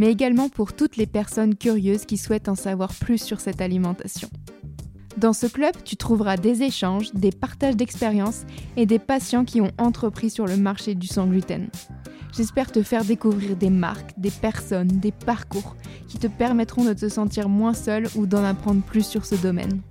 mais également pour toutes les personnes curieuses qui souhaitent en savoir plus sur cette alimentation. Dans ce club, tu trouveras des échanges, des partages d'expériences et des patients qui ont entrepris sur le marché du sans gluten. J'espère te faire découvrir des marques, des personnes, des parcours qui te permettront de te sentir moins seul ou d'en apprendre plus sur ce domaine.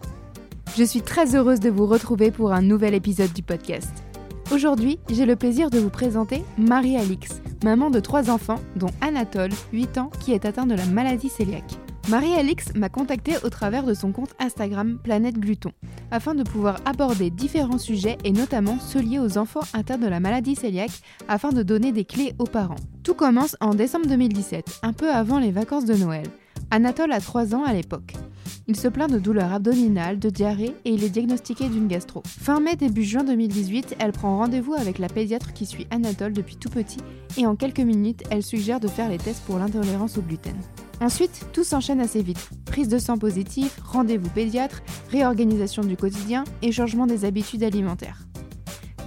Je suis très heureuse de vous retrouver pour un nouvel épisode du podcast. Aujourd'hui, j'ai le plaisir de vous présenter Marie-Alix, maman de trois enfants, dont Anatole, 8 ans, qui est atteint de la maladie cœliaque. Marie-Alix m'a contactée au travers de son compte Instagram Planète Gluton, afin de pouvoir aborder différents sujets et notamment ceux liés aux enfants atteints de la maladie cœliaque, afin de donner des clés aux parents. Tout commence en décembre 2017, un peu avant les vacances de Noël. Anatole a 3 ans à l'époque. Il se plaint de douleurs abdominales, de diarrhée et il est diagnostiqué d'une gastro. Fin mai, début juin 2018, elle prend rendez-vous avec la pédiatre qui suit Anatole depuis tout petit et en quelques minutes, elle suggère de faire les tests pour l'intolérance au gluten. Ensuite, tout s'enchaîne assez vite. Prise de sang positive, rendez-vous pédiatre, réorganisation du quotidien et changement des habitudes alimentaires.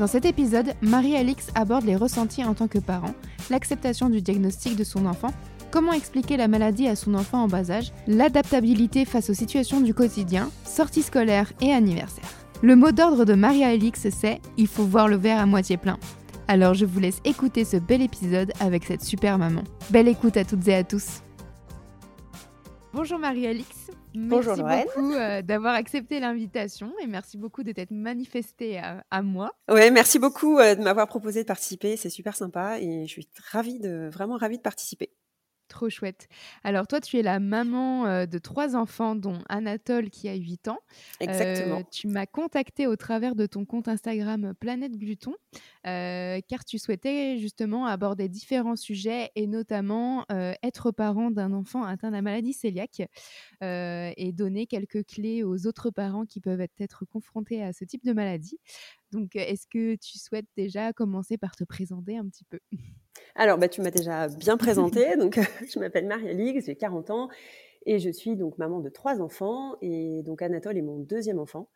Dans cet épisode, Marie-Alix aborde les ressentis en tant que parent, l'acceptation du diagnostic de son enfant, comment expliquer la maladie à son enfant en bas âge, l'adaptabilité face aux situations du quotidien, sorties scolaires et anniversaires. Le mot d'ordre de Marie-Alix, c'est Il faut voir le verre à moitié plein. Alors je vous laisse écouter ce bel épisode avec cette super maman. Belle écoute à toutes et à tous. Bonjour Marie-Alix. Bonjour Merci beaucoup euh, d'avoir accepté l'invitation et merci beaucoup de t'être manifestée à, à moi. Ouais, merci beaucoup euh, de m'avoir proposé de participer. C'est super sympa et je suis ravie de, vraiment ravie de participer. Trop chouette. Alors toi, tu es la maman euh, de trois enfants, dont Anatole qui a 8 ans. Exactement. Euh, tu m'as contacté au travers de ton compte Instagram Planète Gluton, euh, car tu souhaitais justement aborder différents sujets et notamment être parent d'un enfant atteint de la maladie cœliaque et donner quelques clés aux autres parents qui peuvent être confrontés à ce type de maladie. Donc, est-ce que tu souhaites déjà commencer par te présenter un petit peu? Alors, bah, tu m'as déjà bien présenté. donc, je m'appelle Marie-Alix, j'ai 40 ans et je suis donc maman de trois enfants. Et donc, Anatole est mon deuxième enfant.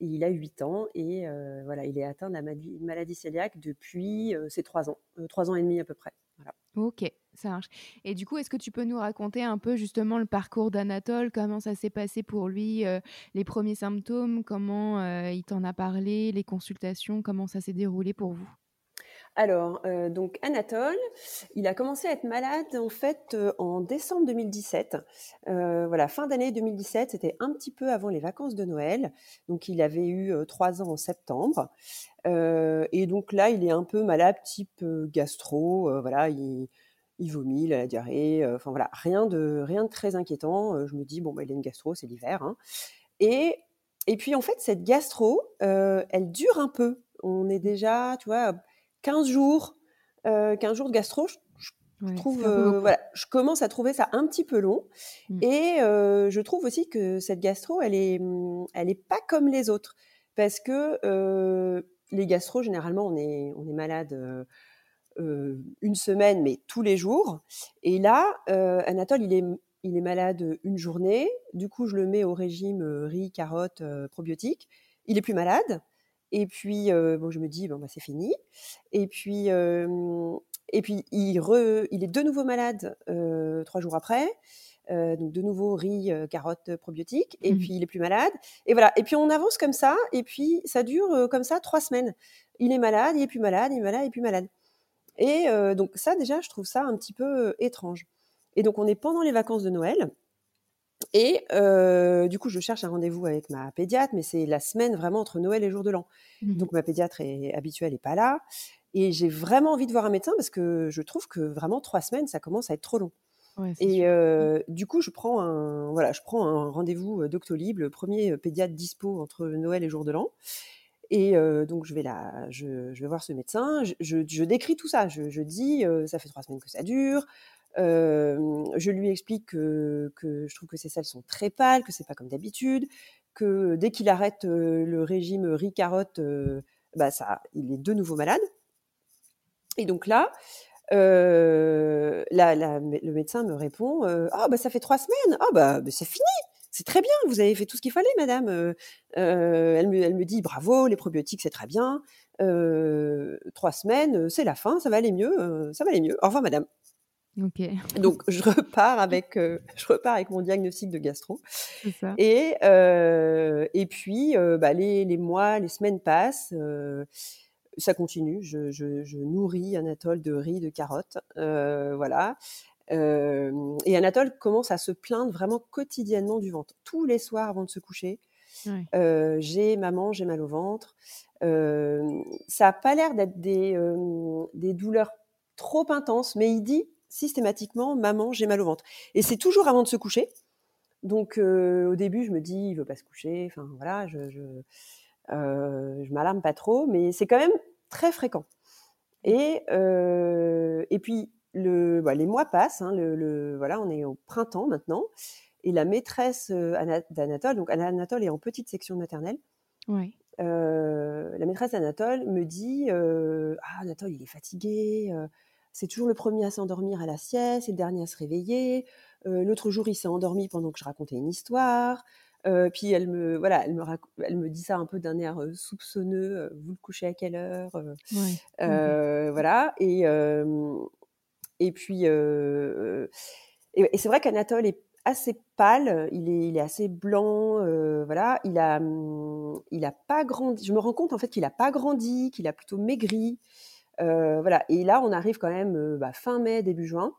Il a 8 ans et euh, voilà, il est atteint de la maladie, maladie cœliaque depuis euh, ses 3 ans, euh, 3 ans et demi à peu près. Voilà. Ok, ça marche. Et du coup, est-ce que tu peux nous raconter un peu justement le parcours d'Anatole, comment ça s'est passé pour lui, euh, les premiers symptômes, comment euh, il t'en a parlé, les consultations, comment ça s'est déroulé pour vous? Alors, euh, donc Anatole, il a commencé à être malade en fait euh, en décembre 2017. Euh, voilà, fin d'année 2017, c'était un petit peu avant les vacances de Noël. Donc, il avait eu trois ans en septembre. Et donc là, il est un peu malade, type gastro. voilà, il, vomit, il a la diarrhée. Enfin voilà, rien de rien de très inquiétant. Je me dis bon, bah, il a une gastro, c'est l'hiver. hein. Et et puis en fait, cette gastro, elle dure un peu. On est déjà, tu vois, 15 jours, euh, 15 jours de gastro. Je, trouve, euh, voilà, je commence à trouver ça un petit peu long. Mm. Et euh, je trouve aussi que cette gastro, elle est, hum, elle est pas comme les autres, parce que euh, les gastro, généralement, on est, on est malade. euh, euh, une semaine, mais tous les jours. Et là, euh, Anatole, il est, il est malade une journée. Du coup, je le mets au régime euh, riz, carottes, euh, probiotiques. Il est plus malade. Et puis, euh, bon, je me dis, bon, bah, c'est fini. Et puis, euh, et puis il, re- il est de nouveau malade euh, trois jours après. Donc, de nouveau riz, carottes, probiotiques. Et Mhm. puis, il est plus malade. Et voilà. Et puis, on avance comme ça. Et puis, ça dure comme ça trois semaines. Il est malade, il est plus malade, il est malade, il est plus malade. Et donc ça, déjà, je trouve ça un petit peu étrange. Et donc, on est pendant les vacances de Noël. Et euh, du coup, je cherche un rendez-vous avec ma pédiatre, mais c'est la semaine vraiment entre Noël et jour de l'an. Mhm. Donc, ma pédiatre est habituelle n'est pas là. Et j'ai vraiment envie de voir un médecin parce que je trouve que vraiment trois semaines, ça commence à être trop long. Ouais, Et euh, du coup, je prends un, voilà, je prends un rendez-vous Doctolib, le premier pédiatre dispo entre Noël et jour de l'an. Et euh, donc, je vais, là, je, je vais voir ce médecin. Je, je, je décris tout ça. Je, je dis, euh, ça fait trois semaines que ça dure. Je lui explique que, je trouve que ses selles sont très pâles, que c'est pas comme d'habitude, que dès qu'il arrête le régime riz-carotte, bah ça, il est de nouveau malade. Et donc là, le médecin me répond Ah, bah, ça fait trois semaines. Ah, bah, c'est fini. C'est très bien. Vous avez fait tout ce qu'il fallait, madame. elle, me, elle me dit Bravo, les probiotiques, c'est très bien. trois semaines, c'est la fin. Ça va aller mieux. ça va aller mieux. Au revoir, madame. Ok. Donc je repars avec, je repars avec mon diagnostic de gastro. Ça. Et et puis bah, les, les, mois, les semaines passent ça continue. Je, je, nourris Anatole de riz, de carottes, euh, voilà. Euh, et Anatole commence à se plaindre vraiment quotidiennement du ventre. Tous les soirs avant de se coucher, euh, j'ai maman, j'ai mal au ventre. ça n'a pas l'air d'être des, des douleurs trop intenses, mais il dit systématiquement maman, j'ai mal au ventre. Et c'est toujours avant de se coucher. Donc au début, je me dis il veut pas se coucher. Enfin voilà, je, je, je m'alarme pas trop, mais c'est quand même très fréquent. Et, euh, et puis, le, bah, les mois passent, hein, le, voilà, on est au printemps maintenant, et la maîtresse euh, d'Anatole, donc Anatole est en petite section maternelle, oui. Euh, la maîtresse d'Anatole me dit Ah, Anatole, il est fatigué, c'est toujours le premier à s'endormir à la sieste, et le dernier à se réveiller. L'autre jour, il s'est endormi pendant que je racontais une histoire. Euh, puis elle me, voilà, elle me, elle me dit ça un peu d'un air soupçonneux. vous le couchez à quelle heure mmh Voilà. Et, et puis, et, c'est vrai qu'Anatole est assez pâle. Il est, il est assez blanc. voilà. Il a, il a pas grandi. Je me rends compte en fait qu'il a pas grandi, qu'il a plutôt maigri. Voilà. Et là, on arrive quand même bah, fin mai, début juin.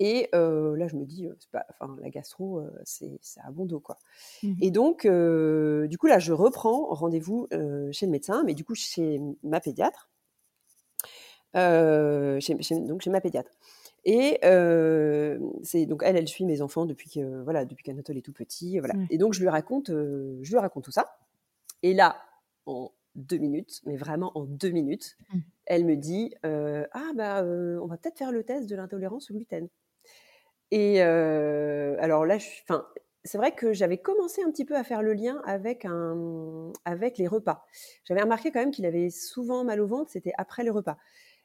Et là, je me dis, pas, enfin, la gastro, c'est à bon dos, quoi. Mmh et donc, du coup, là, je reprends rendez-vous chez le médecin, mais du coup, chez ma pédiatre. Chez, donc, chez ma pédiatre. Et c'est donc elle, elle suit mes enfants depuis que voilà, depuis qu'Anatole est tout petit, voilà. Et donc je lui raconte, je lui raconte tout ça. Et là, en deux minutes, mais vraiment en deux minutes, mmh. elle me dit ah bah on va peut-être faire le test de l'intolérance au gluten. Et alors là, enfin, c'est vrai que j'avais commencé un petit peu à faire le lien avec, un, avec les repas. J'avais remarqué quand même qu'il avait souvent mal au ventre, c'était après les repas.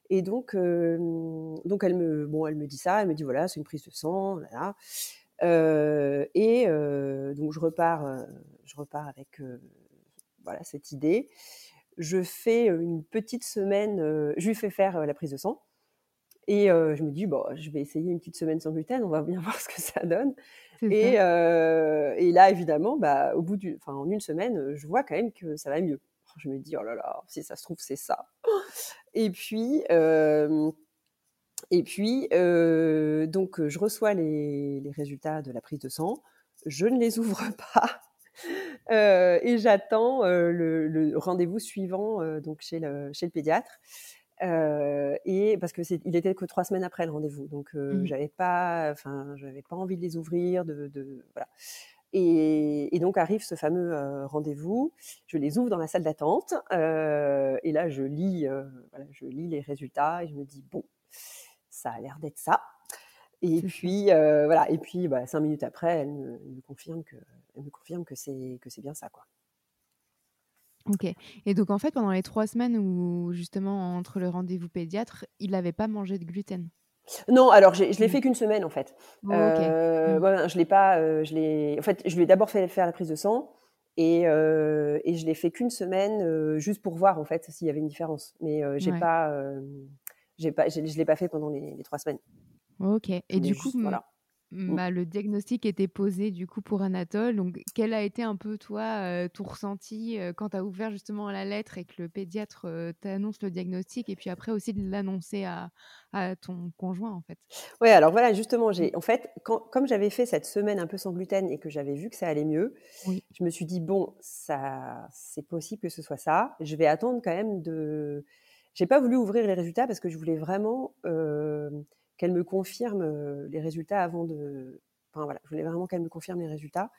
Et donc, donc elle, me, bon, elle me dit ça, elle me dit voilà, c'est une prise de sang, et donc je repars, je repars avec voilà, cette idée. Je fais une petite semaine, je lui fais faire la prise de sang. Et je me dis, bon, je vais essayer une petite semaine sans gluten, on va bien voir ce que ça donne. Et, et, là, évidemment, bah, au bout du, en une semaine, je vois quand même que ça va mieux. Je me dis, oh là là, si ça se trouve, c'est ça. Et puis, et puis donc, je reçois les, les, résultats de la prise de sang. Je ne les ouvre pas. et j'attends le, le rendez-vous suivant donc chez le, chez le pédiatre. Euh, et parce que c'est, il était que trois semaines après le rendez-vous, donc euh, mmh. j'avais pas, enfin, j'avais pas envie de les ouvrir, de, de voilà. Et, et, donc arrive ce fameux euh, rendez-vous. Je les ouvre dans la salle d'attente euh, et là je lis, euh, voilà, je lis les résultats et je me dis bon, ça a l'air d'être ça. Et puis voilà, et puis bah, cinq minutes après, elle me, elle me confirme que, elle me confirme que c'est que c'est bien ça quoi. Ok. Et donc, en fait, pendant les trois semaines où, justement, entre le rendez-vous pédiatre, il n'avait pas mangé de gluten? Non, alors, je l'ai fait qu'une semaine, en fait. Oh, euh, mmh. je l'ai pas. Euh, je l'ai. En fait, je lui ai d'abord fait faire la prise de sang. Et, euh, et je l'ai fait qu'une semaine, juste pour voir, en fait, s'il y avait une différence. Mais j'ai pas. j'ai pas je ne l'ai pas fait pendant les, les, trois semaines. Ok. Et du coup, voilà. Mmh. Bah, le diagnostic était posé du coup pour Anatole. Donc, quel a été un peu toi euh, ton ressenti euh, quand tu as ouvert justement la lettre et que le pédiatre euh, t'annonce le diagnostic et puis après aussi de l'annoncer à, ton conjoint en fait? Ouais, alors voilà, justement, j'ai en fait, comme j'avais fait cette semaine un peu sans gluten et que j'avais vu que ça allait mieux, je me suis dit bon, ça, c'est possible que ce soit ça. Je vais attendre quand même de. J'ai pas voulu ouvrir les résultats parce que je voulais vraiment qu'elle me confirme les résultats avant de. Enfin voilà, je voulais vraiment qu'elle me confirme les résultats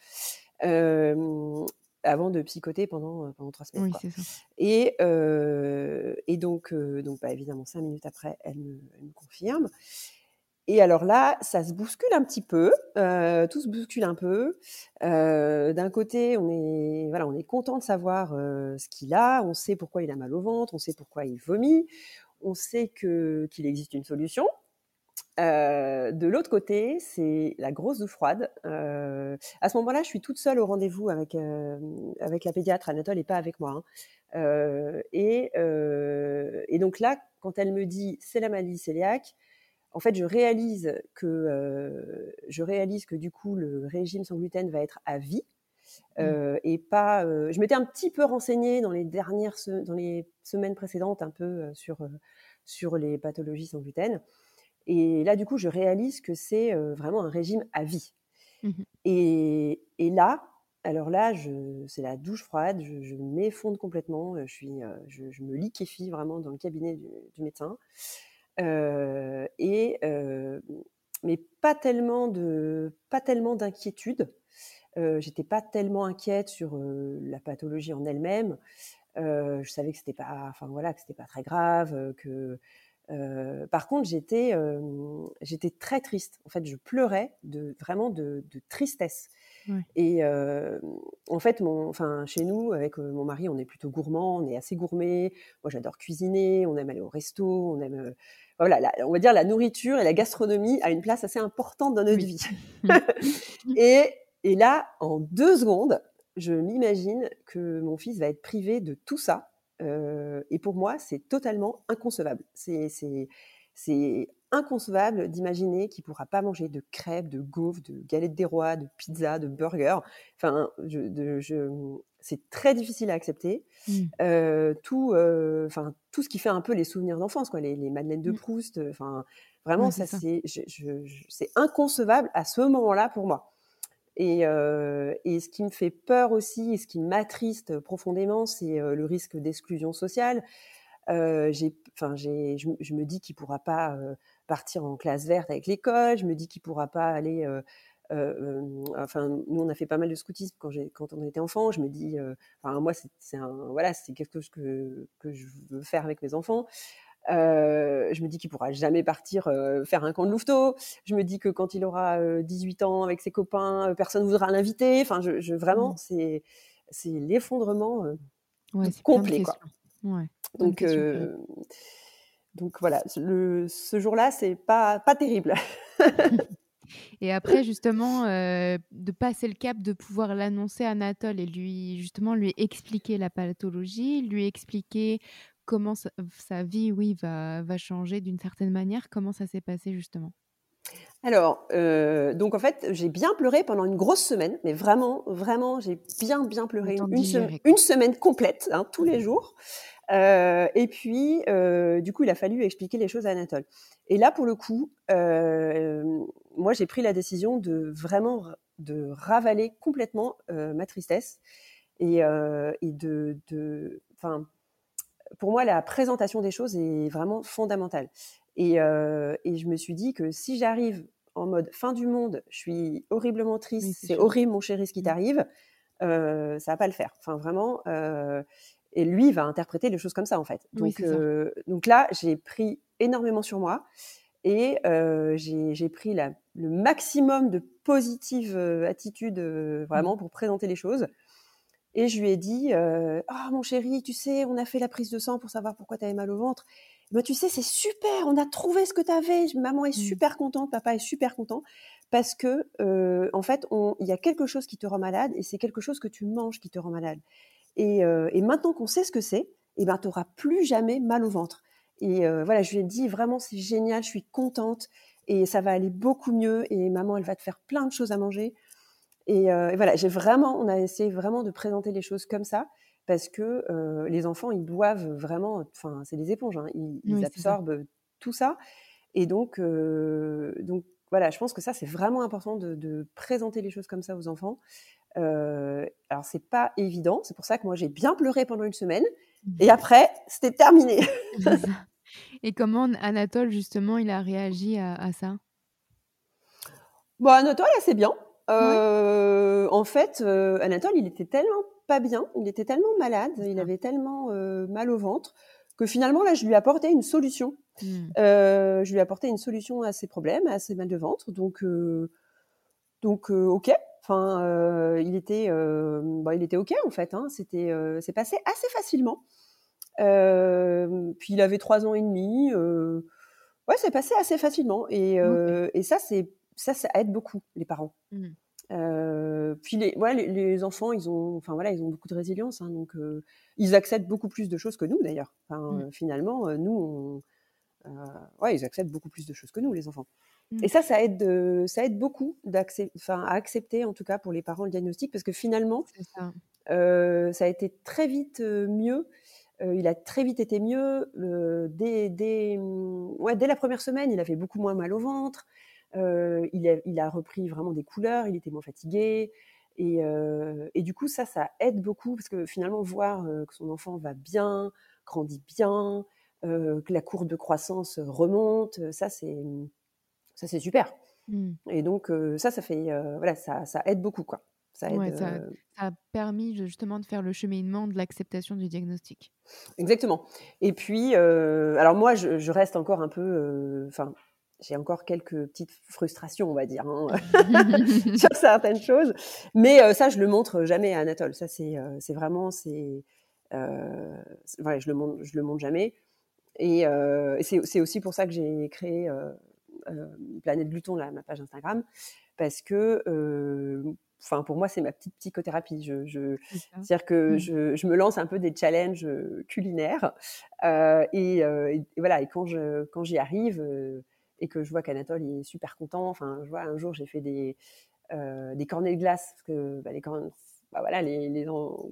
avant de psychoter pendant, pendant trois semaines. Oui, ça. Et, et donc, donc bah, évidemment, cinq minutes après, elle me, elle me confirme. Et alors là, ça se bouscule un petit peu, euh, tout se bouscule un peu. Euh, D'un côté, on est voilà, on est content de savoir euh, ce qu'il a, on sait pourquoi il a mal au ventre, on sait pourquoi il vomit, on sait que qu'il existe une solution. Euh, de l'autre côté, c'est la grosse douche froide. Euh, à ce moment-là, je suis toute seule au rendez-vous avec euh, avec la pédiatre. Anatole n'est pas avec moi. Hein. Et, et donc là, quand elle me dit c'est la maladie cœliaque, en fait, je réalise que je réalise que du coup, le régime sans gluten va être à vie. Euh, et pas. je m'étais un petit peu renseignée dans les dernières se- dans les semaines précédentes un peu sur sur les pathologies sans gluten. Et là, du coup, je réalise que c'est euh, vraiment un régime à vie. Mhm. Et, et là, alors là, c'est la douche froide, je, je m'effondre complètement, je, suis, euh, je, je me liquéfie vraiment dans le cabinet du, du médecin. Euh, et, euh, mais pas tellement, d'inquiétude. Euh, j'étais pas tellement inquiète sur la pathologie en elle-même. Je savais que c'était pas, enfin voilà, que c'était pas très grave, que euh, par contre, j'étais euh, j'étais très triste. En fait, je pleurais de vraiment de, de tristesse. Et euh, en fait, mon, enfin, chez nous, avec euh, mon mari, on est plutôt gourmand, on est assez gourmet. Moi, j'adore cuisiner, on aime aller au resto, on aime, euh, voilà, la- on va dire la nourriture et la gastronomie a une place assez importante dans notre Oui. vie. et, et là, en deux secondes, je m'imagine que mon fils va être privé de tout ça. Euh, et pour moi, c'est totalement inconcevable. C'est, inconcevable d'imaginer qu'il pourra pas manger de crêpes, de gaufres, de galettes des rois, de pizza, de burgers. Enfin, je, de- je, c'est très difficile à accepter. Mm. Euh, tout, euh, tout ce qui fait un peu les souvenirs d'enfance, quoi, les, les madeleines de. Proust. Enfin, vraiment, Ouais, ça, ça. c'est inconcevable à ce moment-là pour moi. Et, euh, et ce qui me fait peur aussi, et ce qui m'attriste profondément, c'est euh, le risque d'exclusion sociale. Euh, je, me dis qu'il pourra pas partir en classe verte avec l'école. Je me dis qu'il pourra pas aller. enfin, nous, on a fait pas mal de scoutisme quand, on était enfant. Je me dis, enfin, moi, c'est, voilà, quelque chose que, que je veux faire avec mes enfants. Euh, je me dis qu'il pourra jamais partir euh, faire un camp de louveteau. Je me dis que quand il aura euh, 18 ans avec ses copains, euh, personne ne voudra l'inviter. Enfin, je, je- vraiment, Mm. c'est, c'est l'effondrement. euh, Ouais, complet, quoi. Ouais, donc, euh, donc voilà, le, ce jour-là, c'est pas, pas terrible. Et après, justement, euh, de passer le cap, de pouvoir l'annoncer à Anatole et lui, justement, lui expliquer la pathologie, lui expliquer comment sa, sa vie, oui, va, va changer d'une certaine manière. Comment ça s'est passé, justement? Alors, euh, donc en fait, j'ai bien pleuré pendant une grosse semaine, mais vraiment, vraiment, j'ai bien, bien pleuré une, semaine complète, hein, tous les jours. Euh, et puis, euh, du coup, il a fallu expliquer les choses à Anatole. Et là, pour le coup, moi, j'ai pris la décision de vraiment de ravaler complètement ma tristesse et, et de, de, enfin, pour moi, la présentation des choses est vraiment fondamentale. Et, euh, et je me suis dit que si j'arrive en mode fin du monde, je suis horriblement triste, Oui, c'est horrible mon chéri ce qui Mm. t'arrive, euh, ça va pas le faire. Enfin vraiment. euh, et lui va interpréter les choses comme ça en fait. Donc, euh, donc là, j'ai pris énormément sur moi et j'ai pris la, le maximum de positive euh, attitude euh, vraiment pour présenter les choses. Et je lui ai dit, euh, ah mon chéri, tu sais, on a fait la prise de sang pour savoir pourquoi tu avais mal au ventre. Ben, tu sais, c'est super, on a trouvé ce que tu avais. Maman est Mm. super contente, papa est super content. Parce que, euh, en fait, il y a quelque chose qui te rend malade et c'est quelque chose que tu manges qui te rend malade. Et, euh, et maintenant qu'on sait ce que c'est, eh ben, tu n'auras plus jamais mal au ventre. Et euh, voilà, je lui ai dit, vraiment, c'est génial, je suis contente et ça va aller beaucoup mieux. Et maman, elle va te faire plein de choses à manger. Et, euh, et voilà, j'ai vraiment, on a essayé vraiment de présenter les choses comme ça parce que euh, les enfants, ils doivent vraiment, enfin, c'est des éponges, hein, ils, ils Oui, c'est ça. absorbent tout ça. Et donc, euh, donc voilà, je pense que ça, c'est vraiment important de, de présenter les choses comme ça aux enfants. Alors, c'est pas évident, c'est pour ça que moi, j'ai bien pleuré pendant une semaine. Et après, c'était terminé. C'est. Et comment Anatole, justement, il a réagi à, à ça? Bon, Anatole, assez bien. Euh, En fait, euh, Anatole, il était tellement pas bien, il était tellement malade, il avait tellement euh, mal au ventre que finalement là, je lui ai apporté une solution. Mmh. je lui ai apporté une solution à ses problèmes, à ses mal de ventre. Donc, donc ok. Enfin, il était, bah, il était ok en fait. Hein. C'était, c'est passé assez facilement. puis il avait trois ans et demi. ouais, c'est passé assez facilement. Et, et ça, c'est ça, ça aide beaucoup les parents. Mmh. Euh, puis les, ouais, les, les, enfants, ils ont, enfin voilà, ils ont beaucoup de résilience, hein, donc euh, ils acceptent beaucoup plus de choses que nous d'ailleurs. Enfin, Mmh. euh, finalement, nous, on, ouais, ils acceptent beaucoup plus de choses que nous, les enfants. Mmh. Et ça, ça aide, ça aide beaucoup d'accep- à accepter, en tout cas pour les parents, le diagnostic, parce que finalement, ça. ça a été très vite mieux. Euh, il a très vite été mieux. euh, dès, dès, ouais, dès la première semaine, il avait beaucoup moins mal au ventre. Il, a, il a repris vraiment des couleurs. Il était moins fatigué. Et, et du coup, ça, ça aide beaucoup parce que finalement, voir que son enfant va bien, grandit bien, que la courbe de croissance remonte, ça, c'est ça, c'est super. Mmh. Et donc, euh, ça, ça fait, euh, voilà, ça, ça aide beaucoup, quoi. Ça aide. Ouais, ça, euh, ça a permis justement de faire le cheminement de l'acceptation du diagnostic. Exactement. Et puis, alors moi, je, je reste encore un peu, enfin, j'ai encore quelques petites frustrations, on va dire, hein, sur certaines choses. Mais euh, ça, je le montre jamais à Anatole. Ça, c'est, euh, vraiment, c'est, euh, je le montre, je le montre jamais. Et, euh, c'est, aussi pour ça que j'ai créé Planète Gluton, là, ma page Instagram, parce que, enfin, pour moi, c'est ma petite psychothérapie. Je, je, c'est-à-dire que Mm. je, je me lance un peu des challenges culinaires. et, et- voilà, et quand, je, quand j'y arrive et que je vois qu'Anatole est super content, enfin, je vois un jour j'ai fait des, euh, des cornets de glace, parce que bah, les cornets, bah, voilà, les, les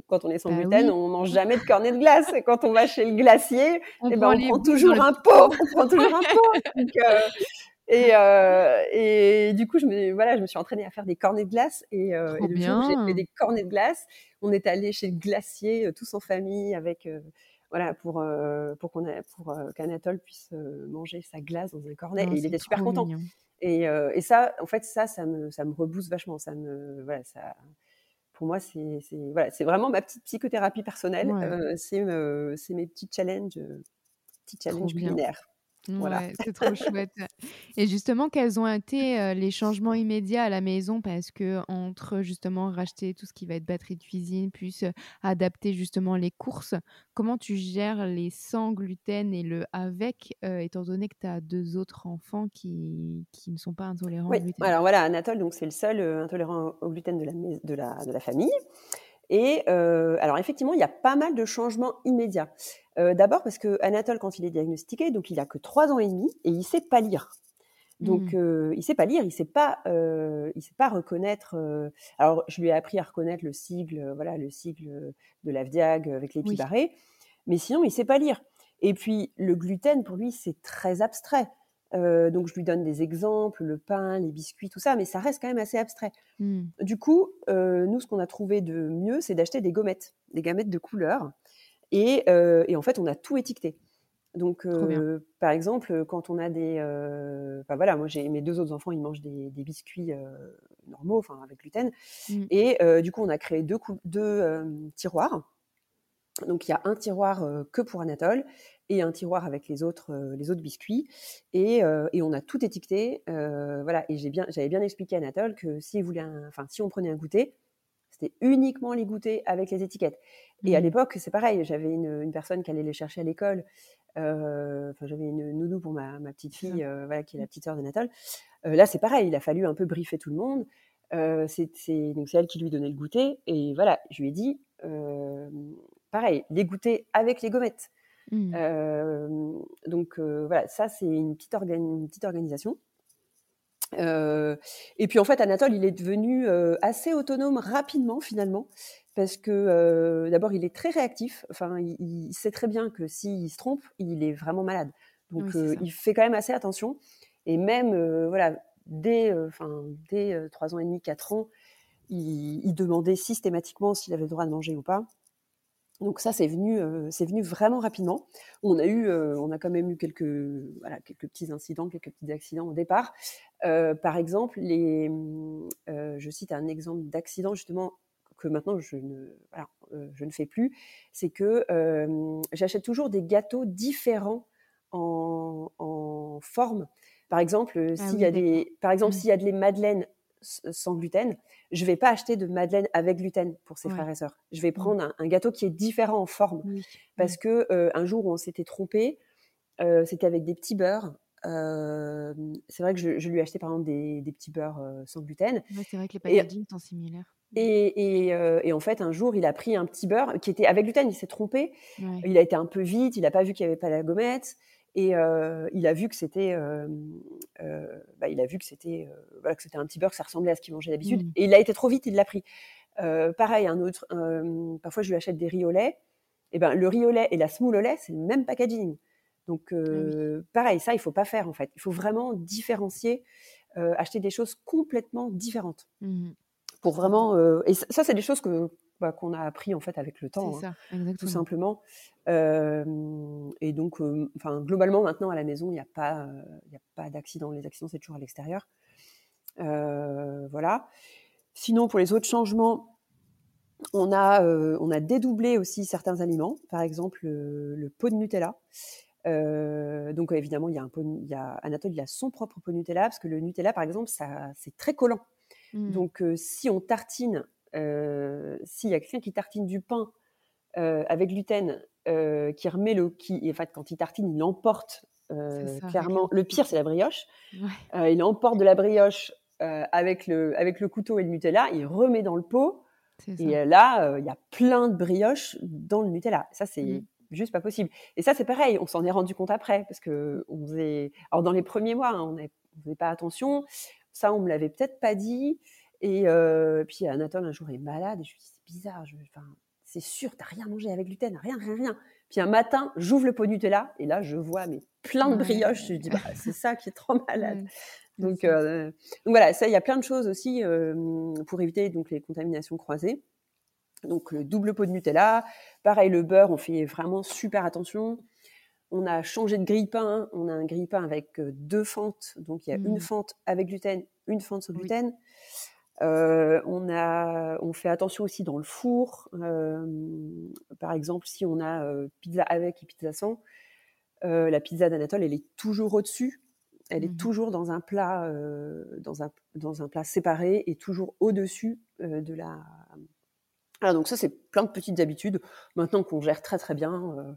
quand on est sans Bah gluten, oui. on mange jamais de cornets de glace. Et quand on va chez le glacier, On eh ben, on prend bouts dans toujours le un pot. On prend toujours un pot. Donc, euh, et, euh, et du coup, je me, voilà, je me suis entraînée à faire des cornets de glace. Et, euh, et le jour j'ai fait des cornets de glace, on est allé chez le glacier, euh, tous en famille, avec euh, voilà, pour, euh, pour qu'on pour euh, qu'Anatole puisse euh, manger sa glace dans un cornet. Non, et il était super content. mignon. Et, euh, et ça, en fait, ça, ça me, ça me rebooste vachement. Ça me, voilà, ça, pour moi, c'est, c'est, voilà, c'est vraiment ma petite psychothérapie personnelle. Ouais. Euh, c'est, c'est mes petits challenges, petits challenges culinaires. Voilà. Ouais, c'est trop chouette. Et justement, quels ont été euh, les changements immédiats à la maison? Parce que entre justement racheter tout ce qui va être batterie de cuisine, puis euh, adapter justement les courses, comment tu gères les sans gluten et le avec, euh, étant donné que tu as deux autres enfants qui, qui ne sont pas intolérants au gluten? Alors voilà, Anatole, donc c'est le seul intolérant au gluten de la, de la, de la famille. Et euh, alors effectivement, il y a pas mal de changements immédiats. Euh, D'abord parce que Anatole, quand il est diagnostiqué, donc il a que trois ans et demi et il sait pas lire. Donc Mm. euh, il sait pas lire, il sait pas, euh, il sait pas reconnaître. alors je lui ai appris à reconnaître le sigle, voilà, le sigle de l'Avdiag avec les Oui. barrés, mais sinon il sait pas lire. Et puis le gluten pour lui c'est très abstrait. Euh, donc je lui donne des exemples, le pain, les biscuits, tout ça, mais ça reste quand même assez abstrait. Mm. Du coup, euh, nous, ce qu'on a trouvé de mieux, c'est d'acheter des gommettes, des gommettes de couleur. Et, euh, et en fait, on a tout étiqueté. Donc, par exemple, quand on a des, enfin voilà, moi j'ai mes deux autres enfants, ils mangent des, des biscuits normaux, enfin avec gluten. Mm. Et du coup, on a créé deux, tiroirs. Donc, il y a un tiroir euh, que pour Anatole et un tiroir avec les autres, euh, les autres biscuits. Et, euh, et on a tout étiqueté. voilà. Et j'ai bien, j'avais bien expliqué à Anatole que si, voulait un- enfin, si on prenait un goûter, c'était uniquement les goûters avec les étiquettes. Et à Mm. l'époque, c'est pareil. J'avais une, une personne qui allait les chercher à l'école. Enfin, j'avais une nounou pour ma, ma petite fille, voilà, qui est la petite sœur d'Anatole. Là, c'est pareil. Il a fallu un peu briefer tout le monde. Euh, c'est c'est- donc c'est elle qui lui donnait le goûter. Et voilà, je lui ai dit, euh, pareil, les goûters avec les gommettes. Mm. Euh, donc euh, voilà, ça c'est une une petite organisation. Euh, et puis en fait, Anatole, il est devenu assez autonome rapidement finalement, parce que d'abord, il est très réactif. Enfin, il, il sait très bien que s'il se trompe, il est vraiment malade. Donc, Oui, il fait quand même assez attention. Et même, voilà, dès, enfin, dès 3 ans et demi, 4 ans, il, il demandait systématiquement s'il avait le droit de manger ou pas. Donc ça, c'est venu, euh, c'est venu vraiment rapidement. On a eu, euh, on a quand même eu quelques, voilà, quelques petits incidents, quelques petits accidents au départ. Euh, par exemple, les, je cite un exemple d'accident justement que maintenant je ne, voilà, je ne fais plus, c'est que j'achète toujours des gâteaux différents en, en forme. Par exemple, ah s'il y a des, par exemple, mmh. s'il y a des madeleines sans gluten, je vais pas acheter de madeleine avec gluten pour ses frères et sœurs. Je vais mmh. prendre un, gâteau qui est différent en forme, parce que un jour où on s'était trompé, c'était avec des petits beurres c'est vrai que je, lui ai acheté par exemple des, petits beurres sans gluten. c'est vrai que les packaging sont similaires. Et, et, en fait, un jour, il a pris un petit beurre qui était avec gluten. Il s'est trompé. Il a été un peu vite. Il n'a pas vu qu'il n'y avait pas la gommette. Et il a vu que c'était, bah, il a vu que c'était, voilà, que c'était un petit beurre, que ça ressemblait à ce qu'il mangeait d'habitude. Mmh. Et il a été trop vite. Il l'a pris. pareil, un autre. parfois, je lui achète des riz au lait. Et ben, le riz au lait et la semoule au lait, c'est le même packaging. Donc, ah pareil, ça, il faut pas faire en fait. Il faut vraiment différencier, acheter des choses complètement différentes. Mmh Pour vraiment. et ça, c'est des choses que bah, qu'on a appris en fait avec le temps, hein, ça, tout simplement. et donc, enfin, globalement, maintenant à la maison, il n'y a pas, il a pas d'accident. Les accidents, c'est toujours à l'extérieur. voilà. Sinon, pour les autres changements, on a, on a dédoublé aussi certains aliments. Par exemple, le pot de Nutella. Euh, donc évidemment, il y a un peu, il y a Anatole, il a son propre pot Nutella parce que le Nutella, par exemple, ça, c'est très collant. Mmh. Donc euh, si on tartine, euh, s'il y a quelqu'un qui tartine du pain avec gluten, qui remet le, qui, en fait, quand il tartine, il emporte clairement. Le pire, c'est la brioche. il emporte de la brioche avec le, avec le couteau et le Nutella, il remet dans le pot. Et là, il y a plein de brioches dans le Nutella. Ça, c'est mmh juste pas possible. Et ça, c'est pareil, on s'en est rendu compte après, parce que on faisait. Alors, dans les premiers mois, hein, on ne faisait pas attention. Ça, on me l'avait peut-être pas dit. Et euh, puis, Anatole, un jour, est malade, et je lui dis, c'est bizarre, c'est sûr, t'as rien mangé avec gluten, rien, rien, rien. Puis un matin, j'ouvre le pot Nutella, et là, je vois mais plein de brioches. Je dis, bah, c'est ça qui est trop malade. Donc, euh, donc, voilà, ça, il y a plein de choses aussi euh, pour éviter donc les contaminations croisées. Donc le double pot de Nutella. Pareil, le beurre, on fait vraiment super attention. On a changé de grille-pain. On a un grille-pain avec deux fentes. Donc il y a une mmh. fente avec gluten, une fente sans gluten. Euh, on, a, on fait attention aussi dans le four. Euh, par exemple, si on a pizza avec et pizza sans, la pizza d'Anatole, elle est toujours au-dessus. Elle est mmh toujours dans un plat, dans un, dans un plat séparé et toujours au-dessus de la alors donc ça, c'est plein de petites habitudes. Maintenant qu'on gère très très bien, euh,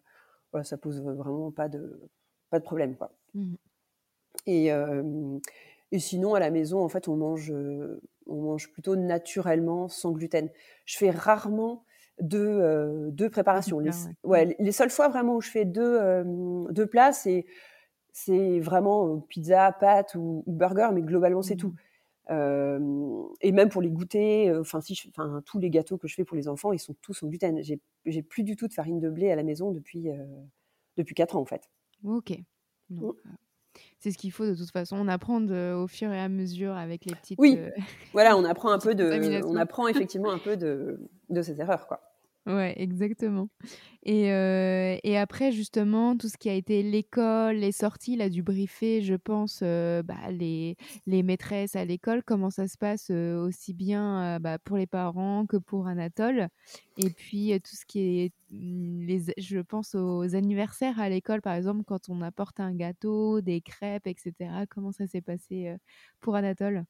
voilà, ça pose vraiment pas de, pas de problème. Quoi. Mmh. Et, euh, et, sinon, à la maison, en fait, on mange, on mange plutôt naturellement, sans gluten. Je fais rarement deux, euh, deux préparations. Les, ouais. Mmh. les seules fois vraiment où je fais deux, deux plats, c'est, c'est vraiment pizza, pâte ou, burger, mais globalement, c'est mmh. tout et même pour les goûter, enfin si, enfin tous les gâteaux que je fais pour les enfants, ils sont tous en gluten. J'ai, j'ai plus du tout de farine de blé à la maison depuis depuis quatre ans en fait. Ok. Mmh. C'est ce qu'il faut de toute façon. On apprend au fur et à mesure avec les petites. Oui. voilà, on apprend un peu de, on apprend effectivement un peu de de ses erreurs quoi. Ouais, exactement. Et, euh, et après, justement, tout ce qui a été l'école, les sorties, là, du briefé, je pense, euh, bah, les, les maîtresses à l'école, comment ça se passe euh, aussi bien bah, pour les parents que pour Anatole? Et puis, tout ce qui est, mmh, les, je pense aux anniversaires à l'école, par exemple, quand on apporte un gâteau, des crêpes, etc. Comment ça s'est passé pour Anatole?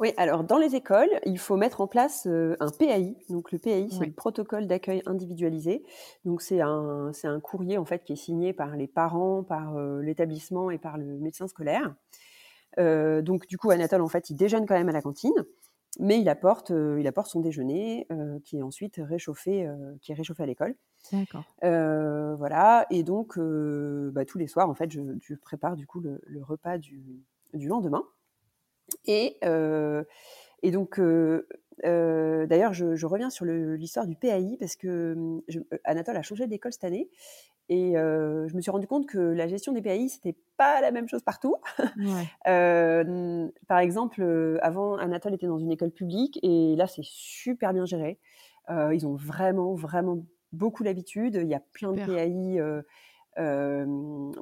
Oui, alors dans les écoles, il faut mettre en place euh, un PAI. Donc le PAI, c'est le protocole d'accueil individualisé. Donc c'est un, c'est un courrier en fait qui est signé par les parents, par euh, l'établissement et par le médecin scolaire. Euh, donc du coup, Anatole en fait, il déjeune quand même à la cantine, mais il apporte, il apporte son déjeuner qui est ensuite réchauffé, qui est réchauffé à l'école. D'accord. voilà, et donc bah, tous les soirs en fait, je, je prépare du coup le, le repas du, du lendemain. Et, euh, et donc, euh, euh, d'ailleurs, je, je, reviens sur l'histoire du PAI parce que je, Anatole a changé d'école cette année et euh, je me suis rendu compte que la gestion des PAI c'était pas la même chose partout. Ouais. euh, par exemple, avant Anatole était dans une école publique et là c'est super bien géré. Ils ont vraiment vraiment beaucoup l'habitude. Il y a plein de PAI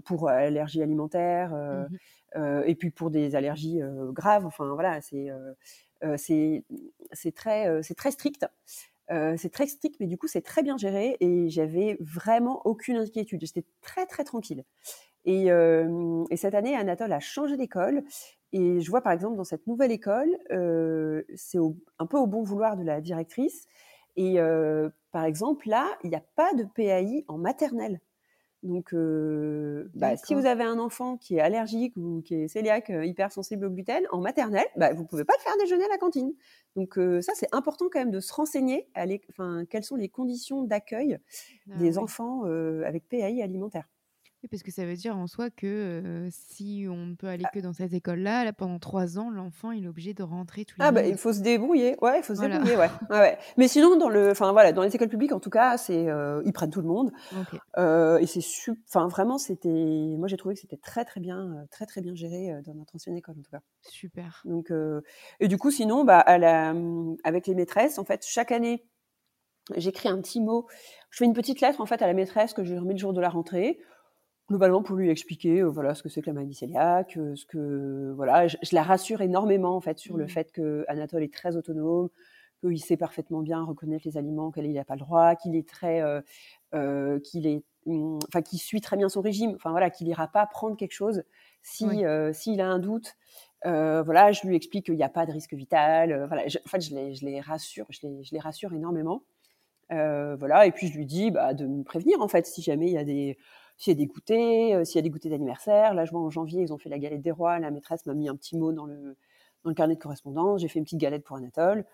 pour allergies alimentaires. Mmh et puis pour des allergies graves. Enfin voilà, c'est c'est très, c'est très strict. c'est très strict, mais du coup, c'est très bien géré et j'avais vraiment aucune inquiétude. J'étais très, très tranquille. Et, et, cette année, Anatole a changé d'école. Et je vois, par exemple, dans cette nouvelle école, c'est un peu au bon vouloir de la directrice. Et par exemple, là, il n'y a pas de PAI en maternelle. Donc, euh, bah, si vous avez un enfant qui est allergique ou qui est cœliaque, euh, hypersensible au gluten, en maternelle, bah, vous pouvez pas le faire déjeuner à la cantine. Donc, euh, ça, c'est important quand même de se renseigner à quelles sont les conditions d'accueil ah des enfants avec PAI alimentaire parce que ça veut dire en soi que si on ne peut aller ah. que dans cette école-là, là, pendant trois ans, l'enfant il est obligé de rentrer tous les Ah bah, il faut se débrouiller, ouais, il faut se débrouiller, ouais. ouais, Mais sinon dans le, enfin voilà, dans les écoles publiques en tout cas, c'est ils prennent tout le monde. et c'est enfin vraiment c'était, moi j'ai trouvé que c'était très très bien, très très bien géré dans notre ancienne école en tout cas. Super. Donc et du coup sinon bah à la, mmh, avec les maîtresses en fait chaque année j'écris un petit mot, je fais une petite lettre en fait à la maîtresse que je remets le jour de la rentrée globalement pour lui expliquer euh, voilà ce que c'est que la maladie cœliaque, euh, ce que voilà, je, la rassure énormément en fait sur le mmh. fait que Anatole est très autonome, qu'il sait parfaitement bien reconnaître les aliments auxquels il n'a pas le droit, qu'il est très euh, qu'il est mmh, enfin qu'il suit très bien son régime, enfin voilà, qu'il ira pas prendre quelque chose si s'il a un doute. voilà, je lui explique qu'il n'y a pas de risque vital. voilà, en fait, je les, je les rassure, je les, je les rassure énormément. voilà, et puis je lui dis bah, de me prévenir en fait si jamais il y a des s'il y a des goûters, euh, s'il y a des goûters d'anniversaire. Là, je vois en janvier, ils ont fait la galette des rois. La maîtresse m'a mis un petit mot dans le, dans le carnet de correspondance. J'ai fait une petite galette pour Anatole.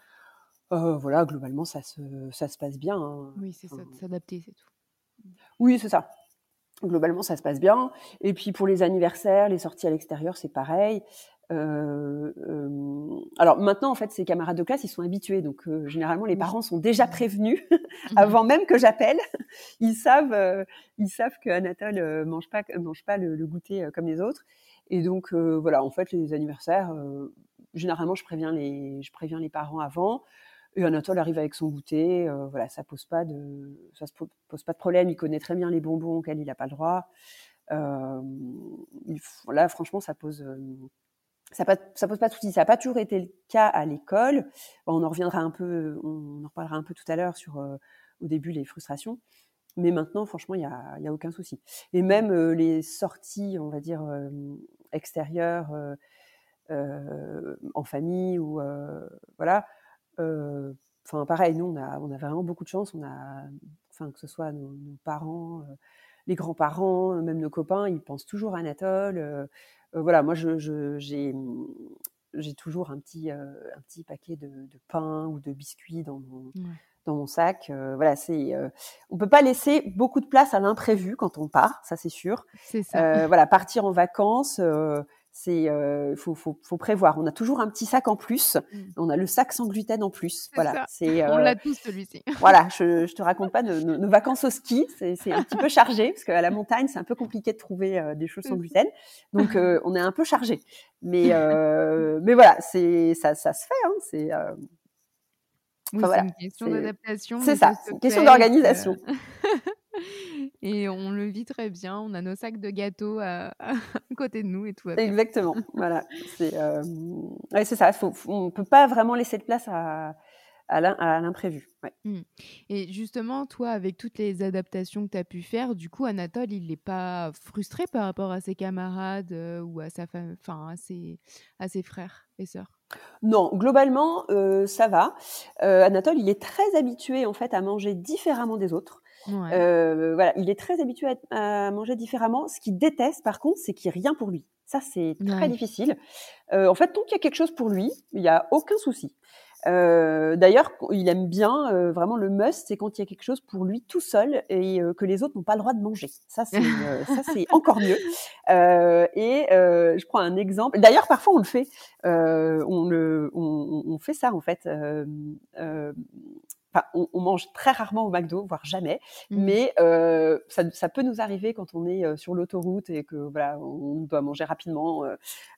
Euh, voilà, globalement, ça se, ça se passe bien. Hein. Oui, c'est ça, s'adapter, c'est tout. Oui, c'est ça. Globalement, ça se passe bien. Et puis pour les anniversaires, les sorties à l'extérieur, c'est pareil. Euh, euh, alors maintenant, en fait, ces camarades de classe, ils sont habitués. Donc, euh, généralement, les parents sont déjà prévenus mhm. avant même que j'appelle. Ils savent, ils savent que Anatole mange pas, mange pas le, goûter comme les autres. Et donc, voilà, en fait, les anniversaires, généralement, je préviens les, je préviens les parents avant. Et Anatole arrive avec son goûter. voilà, ça pose pas de, ça se pose pas de problème. Il connaît très bien les bonbons auxquels il n'a pas le droit. là, franchement, ça pose ça, ça pose pas de soucis. Ça n'a pas toujours été le cas à l'école. on en reviendra un peu, on en reparlera un peu tout à l'heure sur euh, au début les frustrations. Mais maintenant, franchement, il n'y a, y a, aucun souci. Et même euh, les sorties, on va dire, euh, extérieures, en famille ou voilà. Enfin, pareil, nous, on a, on a vraiment beaucoup de chance. On a, enfin, que ce soit nos, nos parents, les grands-parents, même nos copains, ils pensent toujours à Anatole. Euh, voilà, moi, j'ai j'ai toujours un petit, euh, un petit paquet de, pain ou de biscuits dans mon, dans mon sac. Euh, voilà, c'est, on peut pas laisser beaucoup de place à l'imprévu quand on part, ça c'est sûr. C'est ça. voilà, partir en vacances, c'est euh, faut, faut, faut, prévoir. On a toujours un petit sac en plus. Mmh. On a le sac sans gluten en plus. Voilà. C'est on l'a tous celui-ci. voilà. Je, je te raconte pas nos, nos vacances au ski. C'est un petit peu chargé parce qu'à la montagne c'est un peu compliqué de trouver des choses sans gluten. Donc on est un peu chargé. Mais mais voilà, c'est ça, ça se fait. Hein. C'est oui, voilà. une question d'adaptation. C'est ça, une question d'organisation. Et on le vit très bien. On a nos sacs de gâteaux à, côté de nous et tout. Exactement. voilà. C'est euh... ouais, ça. Faut, on ne peut pas vraiment laisser de place à, à l'imprévu. Ouais. Mmh. Et justement, toi, avec toutes les adaptations que tu as pu faire, du coup, Anatole, il n'est pas frustré par rapport à ses camarades euh, ou à, sa enfin, à, ses, à ses frères et sœurs? Non, globalement, euh, ça va. Euh, Anatole, il est très habitué en fait à manger différemment des autres. Euh, voilà, il est très habitué à, manger différemment. Ce qu'il déteste, par contre, c'est qu'il n'y ait rien pour lui. Ça, c'est très difficile. Euh, en fait, tant qu'il y a quelque chose pour lui, il n'y a aucun souci. Euh, D'ailleurs, il aime bien euh, vraiment le must, c'est quand il y a quelque chose pour lui tout seul et euh, que les autres n'ont pas le droit de manger. Ça, c'est euh, ça, c'est encore mieux. et je prends un exemple. D'ailleurs, parfois on le fait. on le, on, on, fait ça en fait on, mange très rarement au McDo, voire jamais, mmh. mais euh, ça, peut nous arriver quand on est euh, sur l'autoroute et que voilà, on doit manger rapidement.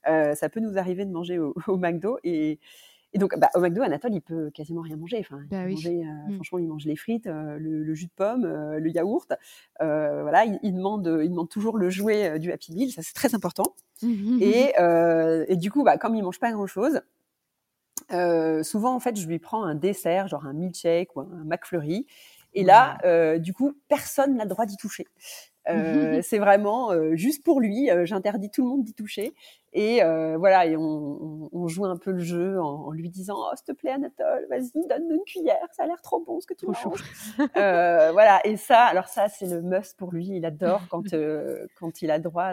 Euh, ça peut nous arriver de manger au, McDo et, donc, bah, au McDo, Anatole, il peut quasiment rien manger. Enfin, bah mmh. Franchement, il mange les frites, le, jus de pomme, le yaourt. voilà, il, demande, il demande toujours le jouet du Happy Meal. Ça, c'est très important. Et, et, du coup, bah, comme il mange pas grand-chose, souvent, en fait, je lui prends un dessert, genre un milkshake ou un McFlurry. Et là, du coup, personne n'a le droit d'y toucher. Euh, c'est vraiment euh, juste pour lui. Euh, j'interdis tout le monde d'y toucher. Et voilà, et on, on, joue un peu le jeu en, lui disant oh, s'il te plaît Anatole, vas-y, donne-nous une cuillère, ça a l'air trop bon ce que tu manges. voilà, et ça, alors ça c'est le must pour lui. Il adore quand quand il a droit.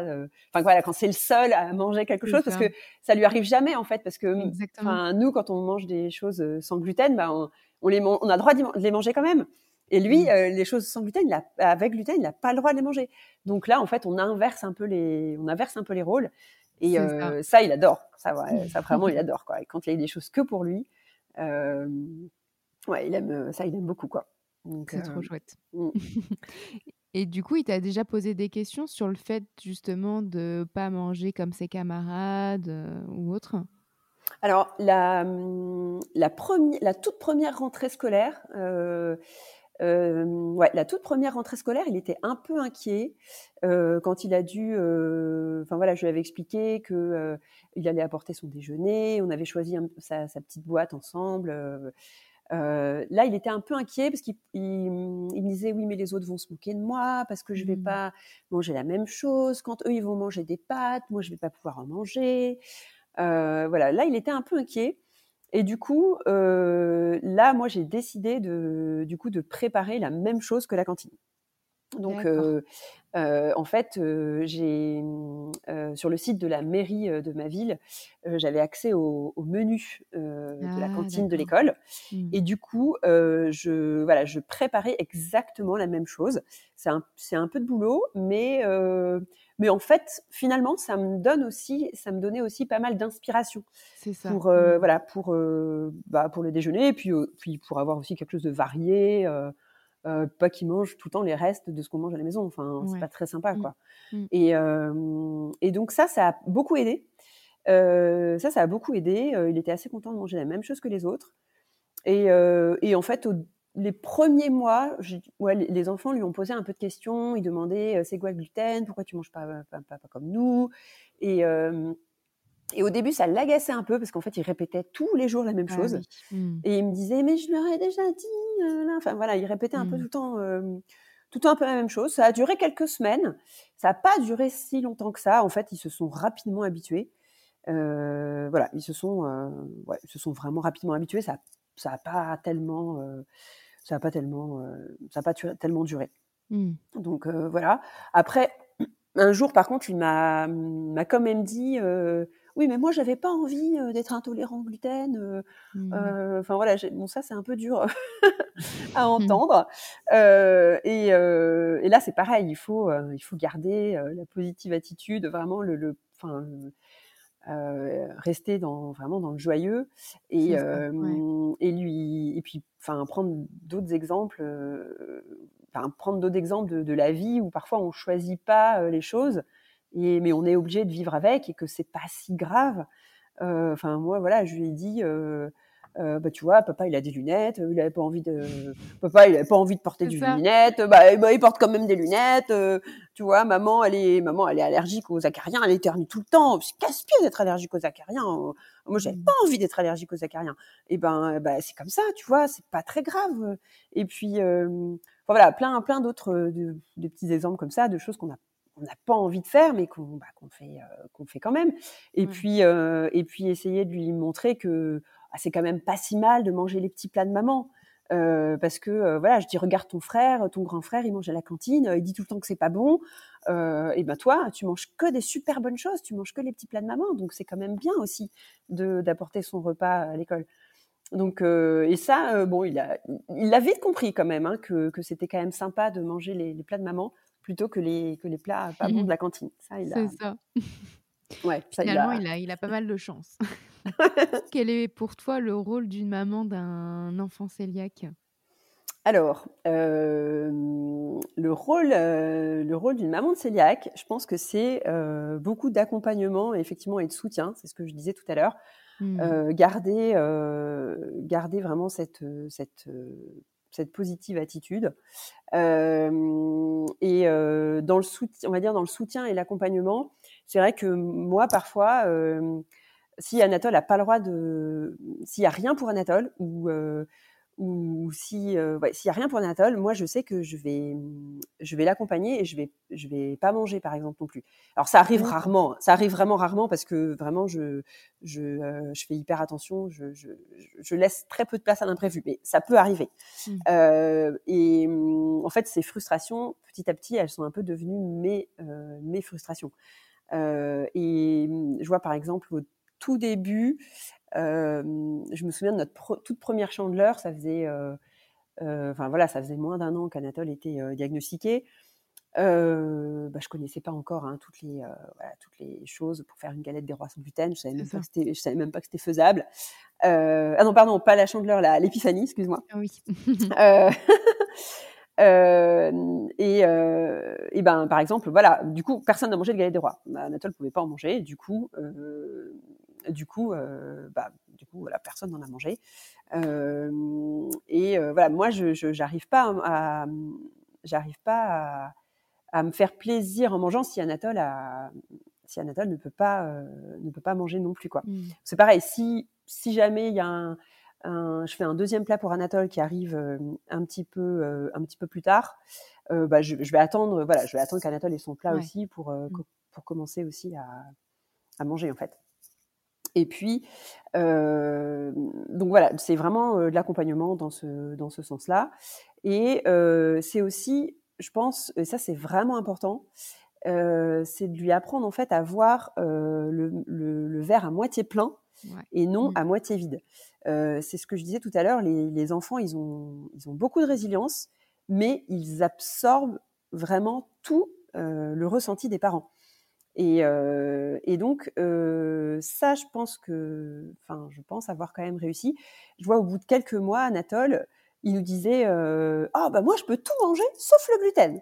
Enfin voilà, quand c'est le seul à manger quelque chose, parce que ça lui arrive jamais en fait, parce que enfin nous quand on mange des choses sans gluten, bah, on, on les on a le droit de les manger quand même. Et lui, mmh. euh, les choses sans gluten, il a, avec gluten, il n'a pas le droit de les manger. Donc là, en fait, on inverse un peu les, on inverse un peu les rôles. Et euh, ça. il adore. Ça, ça vraiment, il adore quoi. Et quand il y a des choses que pour lui, euh, ouais, il aime ça, il aime beaucoup quoi. C'est trop chouette. Mmh. Et du coup, il t'a déjà posé des questions sur le fait justement de pas manger comme ses camarades ou autre? Alors la, mmh, la, première, la toute première rentrée scolaire, euh, ouais, la toute première rentrée scolaire, il était un peu inquiet euh, quand il a dû. Euh, enfin voilà, je lui avais expliqué que euh, il allait apporter son déjeuner. On avait choisi sa, sa, petite boîte ensemble. Euh, là, il était un peu inquiet parce qu'il il, me disait oui, mais les autres vont se moquer de moi parce que je vais mmh. pas manger la même chose. Quand eux ils vont manger des pâtes, moi je vais pas pouvoir en manger. voilà, là il était un peu inquiet. Et du coup, euh, là, moi, j'ai décidé de, du coup, de préparer la même chose que la cantine. Donc, euh, euh, en fait, j'ai sur le site de la mairie de ma ville, j'avais accès au, menu de la ah, cantine de l'école, mmh. et du coup, je voilà, je préparais exactement la même chose. C'est un, un peu de boulot, mais mais en fait, finalement, ça me donne aussi, ça me donnait aussi pas mal d'inspiration. Pour euh, mmh. voilà, pour euh, bah, pour le déjeuner, et puis euh, puis pour avoir aussi quelque chose de varié. Pas qu'ils mangent tout le temps les restes de ce qu'on mange à la maison. Enfin, c'est pas très sympa, mmh. quoi. Mmh. Et, et donc ça, ça a beaucoup aidé. ça, ça a beaucoup aidé. il était assez content de manger la même chose que les autres. Et, et en fait, au les premiers mois, ouais, les enfants lui ont posé un peu de questions. Ils demandaient c'est quoi le gluten? Pourquoi tu manges pas, pas, pas, comme nous? Et, et, au début, ça l'agaçait un peu parce qu'en fait, il répétait tous les jours la même ah chose. Mmh. Et il me disait mais je leur ai déjà dit. Enfin voilà, il répétait un peu mmh. tout le temps, tout le temps un peu la même chose. Ça a duré quelques semaines. Ça n'a pas duré si longtemps que ça. En fait, ils se sont rapidement habitués. voilà, ils se sont, ouais, ils se sont vraiment rapidement habitués. Ça, ça n'a pas tellement ça n'a pas tellement, euh, ça pas tellement duré. Mmh. Donc euh, voilà. Après, un jour, par contre, il m'a, m'a quand même dit, euh, oui, mais moi, j'avais pas envie d'être intolérant au gluten. Mmh. Enfin voilà, bon ça, c'est un peu dur à mmh. entendre. Et, et, là, c'est pareil. Il faut, il faut garder la positive attitude, vraiment le, le, enfin, euh, rester dans vraiment dans le joyeux et euh, et lui et puis enfin prendre d'autres exemples euh, enfin prendre d'autres exemples de, de, la vie où parfois on choisit pas les choses et mais on est obligé de vivre avec et que c'est pas si grave. Enfin moi voilà je lui ai dit euh, bah tu vois papa il a des lunettes il avait pas envie de papa il avait pas envie de porter des lunettes bah, bah, il porte quand même des lunettes euh, tu vois maman elle est maman elle est allergique aux acariens elle éternue tout le temps. C'est casse-pied d'être allergique aux acariens. Moi j'avais mmh. pas envie d'être allergique aux acariens. Et ben bah, c'est comme ça tu vois c'est pas très grave. Et puis euh, voilà plein plein d'autres de, de, petits exemples comme ça de choses qu'on a on n'a pas envie de faire, mais qu'on bah, fait, qu'on fait quand même. Et puis, et puis essayer de lui montrer que ah, c'est quand même pas si mal de manger les petits plats de maman. Euh, parce que euh, voilà, je dis regarde ton frère, ton grand frère, il mange à la cantine, il dit tout le temps que c'est pas bon. Euh, et ben toi, tu manges que des super bonnes choses, tu manges que les petits plats de maman, donc c'est quand même bien aussi d'apporter son repas à l'école. Donc et ça, bon, il a il a vite compris quand même hein, que, que c'était quand même sympa de manger les, les, plats de maman plutôt que les que les plats pas bons de la cantine. Ça, il a. C'est ça. Ouais, Finalement, il a... il a pas mal de chance. Quel est pour toi le rôle d'une maman d'un enfant cœliaque alors, euh, le rôle, euh, le rôle d'une maman de cœliaque, je pense que c'est euh, beaucoup d'accompagnement, effectivement, et de soutien. C'est ce que je disais tout à l'heure. Mmh. garder, garder vraiment cette, cette, cette positive attitude. et dans le soutien, on va dire dans le soutien et l'accompagnement, c'est vrai que moi, parfois, si Anatole n'a pas le droit de, s'il y a rien pour Anatole ou ou si euh, s'il y a rien pour Anatole, moi je sais que je vais je vais l'accompagner et je vais je vais pas manger par exemple non plus. Alors ça arrive rarement, ça arrive vraiment rarement parce que vraiment je je, euh, je fais hyper attention, je, je, je, laisse très peu de place à l'imprévu, mais ça peut arriver. Mmh. Euh, et en fait ces frustrations petit à petit elles sont un peu devenues mes euh, mes frustrations. Euh, et je vois par exemple au tout début, je me souviens de notre toute première chandeleur, ça faisait, enfin voilà, ça faisait moins d'un an qu'Anatole était diagnostiqué. Euh, bah, je connaissais pas encore hein, toutes les voilà, toutes les choses pour faire une galette des rois sans gluten. Je savais même pas que c'était, je savais même pas que c'était faisable. Euh, ah non pardon, pas la chandeleur, la l'épiphanie, excuse-moi. Ah oui. et, et ben par exemple voilà, du coup personne n'a mangé de galette des rois. Bah, Anatole pouvait pas en manger, du coup du coup, euh, bah, du coup, voilà, personne n'en a mangé. Euh, et euh, voilà, moi, je n'arrive pas à, j'arrive pas à, me faire plaisir en mangeant si Anatole a, si Anatole ne peut pas, ne peut pas manger non plus quoi. Mmh. C'est pareil, si si jamais il y a un, je fais un deuxième plat pour Anatole qui arrive un petit peu, un petit peu plus tard. bah, je, vais attendre, voilà, je vais attendre qu'Anatole ait son plat aussi pour, mmh. pour commencer aussi à, à manger en fait. Et puis, euh, donc voilà, c'est vraiment de l'accompagnement dans ce, dans ce sens-là. Et euh, c'est aussi, je pense, et ça c'est vraiment important, c'est de lui apprendre en fait à voir le, le, verre à moitié plein et non mmh. à moitié vide. c'est ce que je disais tout à l'heure, les, les, enfants, ils ont, ils ont beaucoup de résilience, mais ils absorbent vraiment tout le ressenti des parents. Et, euh, et donc, euh, ça, je pense que, enfin, je pense avoir quand même réussi. Je vois au bout de quelques mois, Anatole, il nous disait, euh, ah bah moi, je peux tout manger sauf le gluten.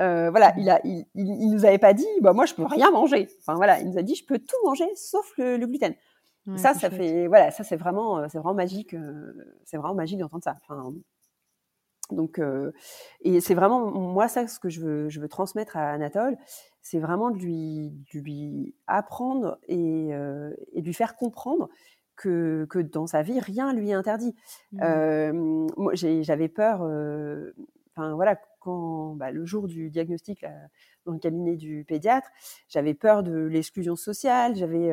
Euh, voilà, il a, il, il, nous avait pas dit, bah moi, je peux rien manger. Enfin voilà, il nous a dit, je peux tout manger sauf le, le gluten. ça, ça fait, voilà, ça c'est vraiment, c'est vraiment magique. c'est vraiment magique d'entendre ça. Enfin, donc, euh, et c'est vraiment moi ça ce que je veux, je veux transmettre à Anatole, c'est vraiment de lui, de lui apprendre et, euh, et, de lui faire comprendre que, que dans sa vie rien lui est interdit. Mmh. Euh, moi j'avais peur, enfin voilà, quand bah, le jour du diagnostic là, dans le cabinet du pédiatre, j'avais peur de l'exclusion sociale, j'avais,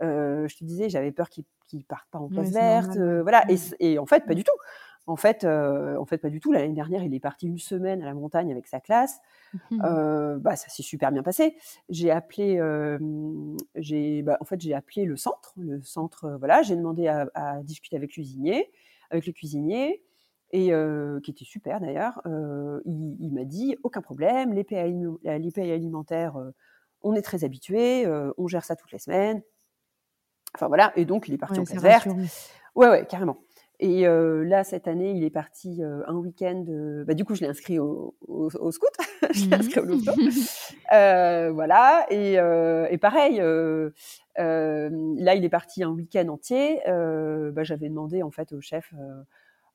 je te disais, j'avais peur qu'il qu parte pas en place verte, voilà, et, mmh. et, en fait pas du tout. En fait, euh, en fait, pas du tout. L'année dernière, il est parti une semaine à la montagne avec sa classe. Mmh euh, bah, ça s'est super bien passé. J'ai appelé, euh, j'ai, bah, en fait, j'ai appelé le centre. Le centre, voilà, j'ai demandé à, à, discuter avec le cuisinier, avec le cuisinier, et qui était super d'ailleurs. il, il m'a dit aucun problème. Les alimentaires, on est très habitués, on gère ça toutes les semaines. Enfin voilà. Et donc, il est parti en classe verte. Ouais, ouais, carrément. Et euh, là, cette année, il est parti euh, un week-end. Euh, bah, du coup, je l'ai inscrit au, au, au scout. je l'ai inscrit au loto. voilà. Et, et pareil, là, il est parti un week-end entier. Bah, J'avais demandé en fait au chef.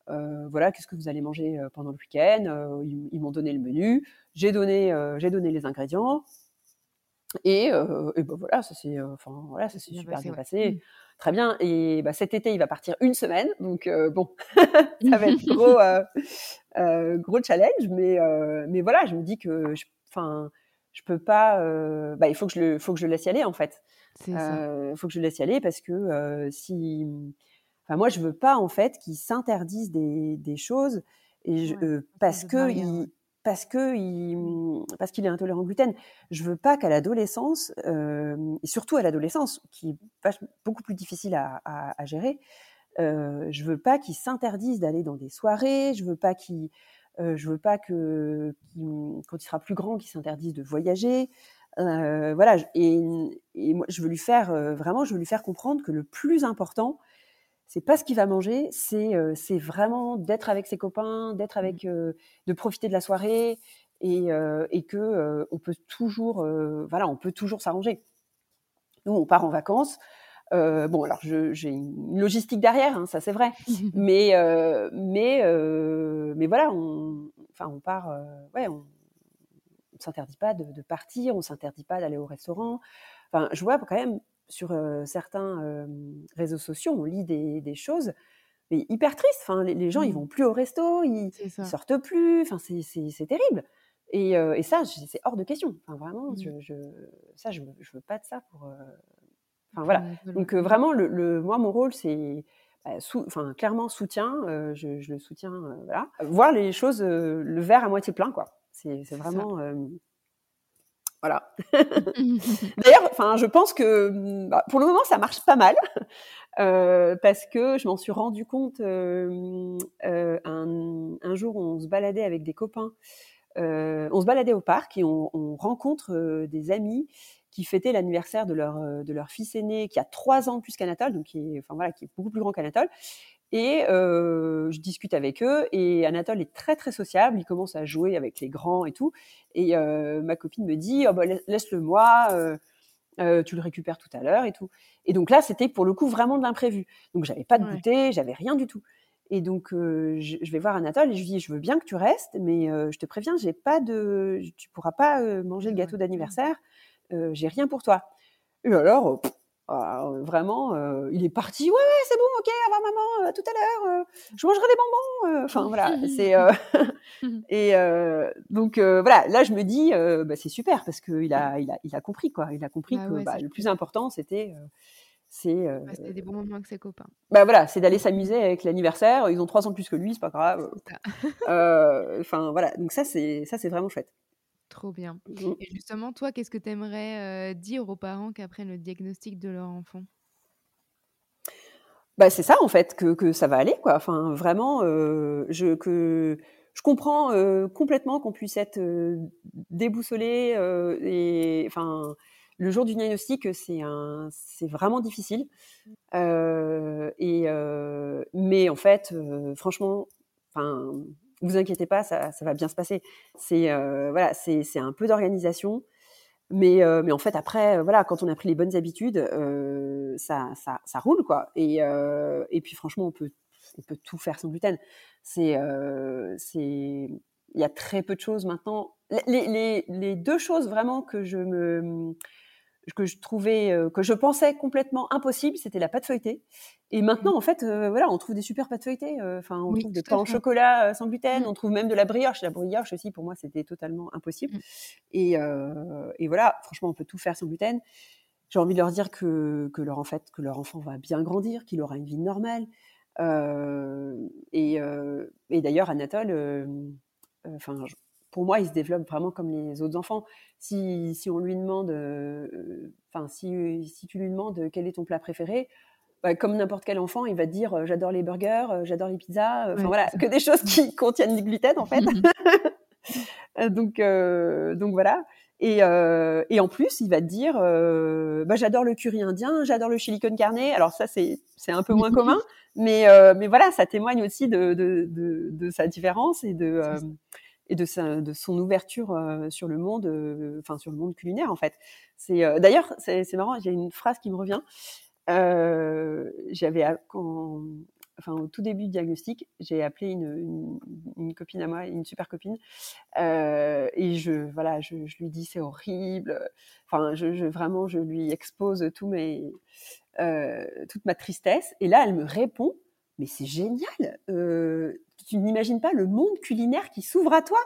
voilà, qu'est-ce que vous allez manger pendant le week-end? Ils, ils m'ont donné le menu. J'ai donné, j'ai donné les ingrédients. Et, et ben voilà, ça s'est, enfin voilà, ça s'est super bien passé. Mmh. Très bien. Et bah, cet été, il va partir une semaine. Donc, euh, bon, ça va être gros, euh, euh, gros challenge. Mais, mais voilà, je me dis que je, je peux pas. Bah, il faut que je le, faut que je le laisse y aller, en fait. Il faut que je le laisse y aller parce que si. Enfin, moi, je veux pas, en fait, qu'il s'interdise des, des choses. Et je, parce que parce que mmh, parce qu'il est intolérant au gluten. Je veux pas qu'à l'adolescence, euh, et surtout à l'adolescence, qui est beaucoup plus difficile à, gérer, euh, je veux pas qu'il s'interdise d'aller dans des soirées. Je veux pas qu'il, euh, je veux pas que quand il sera plus grand, qu'il s'interdise de voyager. Euh, voilà. Et, et, moi, je veux lui faire euh, vraiment, je veux lui faire comprendre que le plus important, c'est pas ce qu'il va manger, c'est euh, c'est vraiment d'être avec ses copains, d'être avec, mmh. euh, de profiter de la soirée et, euh, et que euh, on peut toujours, voilà, on peut toujours s'arranger. Nous, on part en vacances. bon, alors j'ai une logistique derrière, hein, ça c'est vrai, mais mais mais voilà, on, enfin on part, ouais, on, on s'interdit pas de, de, partir, on s'interdit pas d'aller au restaurant. Enfin, je vois quand même sur certains réseaux sociaux, on lit des, choses mais hyper tristes. Enfin, les, gens, ils mmh. vont plus au resto, ils, sortent plus. Enfin, c'est terrible. Et, ça, c'est hors de question. Enfin, vraiment, mmh. je, ça, je, je veux pas de ça pour. Enfin voilà. Donc vraiment, le, moi, mon rôle, c'est bah, enfin clairement soutien. Je, le soutiens. voilà. Voir les choses, le verre à moitié plein, quoi. C'est vraiment. Voilà. D'ailleurs, enfin, je pense que mmh, bah, pour le moment, ça marche pas mal euh, parce que je m'en suis rendu compte euh, euh, un, jour, on se baladait avec des copains, on se baladait au parc et on, on rencontre des amis qui fêtaient l'anniversaire de leur de leur fils aîné qui a trois ans plus qu'Anatole, donc qui est, enfin voilà, qui est beaucoup plus grand qu'Anatole. Et euh, je discute avec eux et Anatole est très très sociable, il commence à jouer avec les grands et tout. Et euh, ma copine me dit oh, bah, laisse-le moi, euh, tu le récupères tout à l'heure et tout. Et donc là c'était pour le coup vraiment de l'imprévu. Donc j'avais pas de ouais. goûter, j'avais rien du tout. Et donc je, je, vais voir Anatole et je lui dis je veux bien que tu restes, mais je te préviens j'ai pas de, tu pourras pas manger le gâteau d'anniversaire, j'ai rien pour toi. Et alors ah, vraiment, euh, il est parti. Ouais, ouais, c'est bon, ok, au revoir maman, euh, tout à l'heure. Euh, je mangerai des bonbons. Enfin voilà, c'est et donc voilà. Là, je me dis, bah, c'est super parce qu'il a, il a, il a compris quoi. Il a compris bah que bah, le plus important, c'était c'est c'était des bons moments avec ses copains. Bah voilà, c'est d'aller s'amuser avec l'anniversaire. Ils ont trois ans plus que lui, c'est pas grave. Enfin voilà, donc ça c'est ça c'est vraiment chouette. Trop bien. Mmh. Et justement, toi, qu'est-ce que tu aimerais dire aux parents qui apprennent le diagnostic de leur enfant? Bah, c'est ça en fait que, que, ça va aller quoi. Enfin vraiment, euh, je que je comprends euh, complètement qu'on puisse être déboussolé et enfin le jour du diagnostic c'est un c'est vraiment difficile et mais en fait franchement enfin vous inquiétez pas, ça, ça va bien se passer. C'est euh, voilà, c'est un peu d'organisation, mais euh, mais en fait après euh, voilà, quand on a pris les bonnes habitudes, euh, ça, ça, ça roule quoi. Et et puis franchement, on peut on peut tout faire sans gluten. C'est c'est il y a très peu de choses maintenant. Les, les, les deux choses vraiment que je me que je trouvais, euh, que je pensais complètement impossible, c'était la pâte feuilletée. Et maintenant, en fait, euh, voilà, on trouve des super pâtes feuilletées. Euh, enfin, on trouve des pains au chocolat sans gluten, mmh. on trouve même de la brioche. La brioche aussi, pour moi, c'était totalement impossible. Mmh. Et, et, voilà, franchement, on peut tout faire sans gluten. J'ai envie de leur dire que, que, leur, en fait, que leur enfant va bien grandir, qu'il aura une vie normale. et, et d'ailleurs, Anatole, enfin, pour moi, il se développe vraiment comme les autres enfants. Si, si on lui demande, euh, enfin, si, si tu lui demandes quel est ton plat préféré, bah, comme n'importe quel enfant, il va te dire euh, j'adore les burgers, euh, j'adore les pizzas, enfin voilà, que des choses qui contiennent du gluten en fait. donc, donc voilà. Et, et, en plus, il va te dire bah, j'adore le curry indien, j'adore le chili con carne. Alors ça, c'est c'est un peu moins commun, mais mais voilà, ça témoigne aussi de de, de, de sa différence et de et de, son ouverture sur le monde, enfin sur le monde culinaire en fait. C'est d'ailleurs c'est marrant, a une phrase qui me revient. J'avais enfin au tout début du diagnostic, j'ai appelé une, copine à moi, une super copine, et je voilà, je, lui dis c'est horrible. Enfin, je, vraiment, je lui expose tout mes, toute ma tristesse, et là, elle me répond, mais c'est génial. Euh, tu n'imagines pas le monde culinaire qui s'ouvre à toi.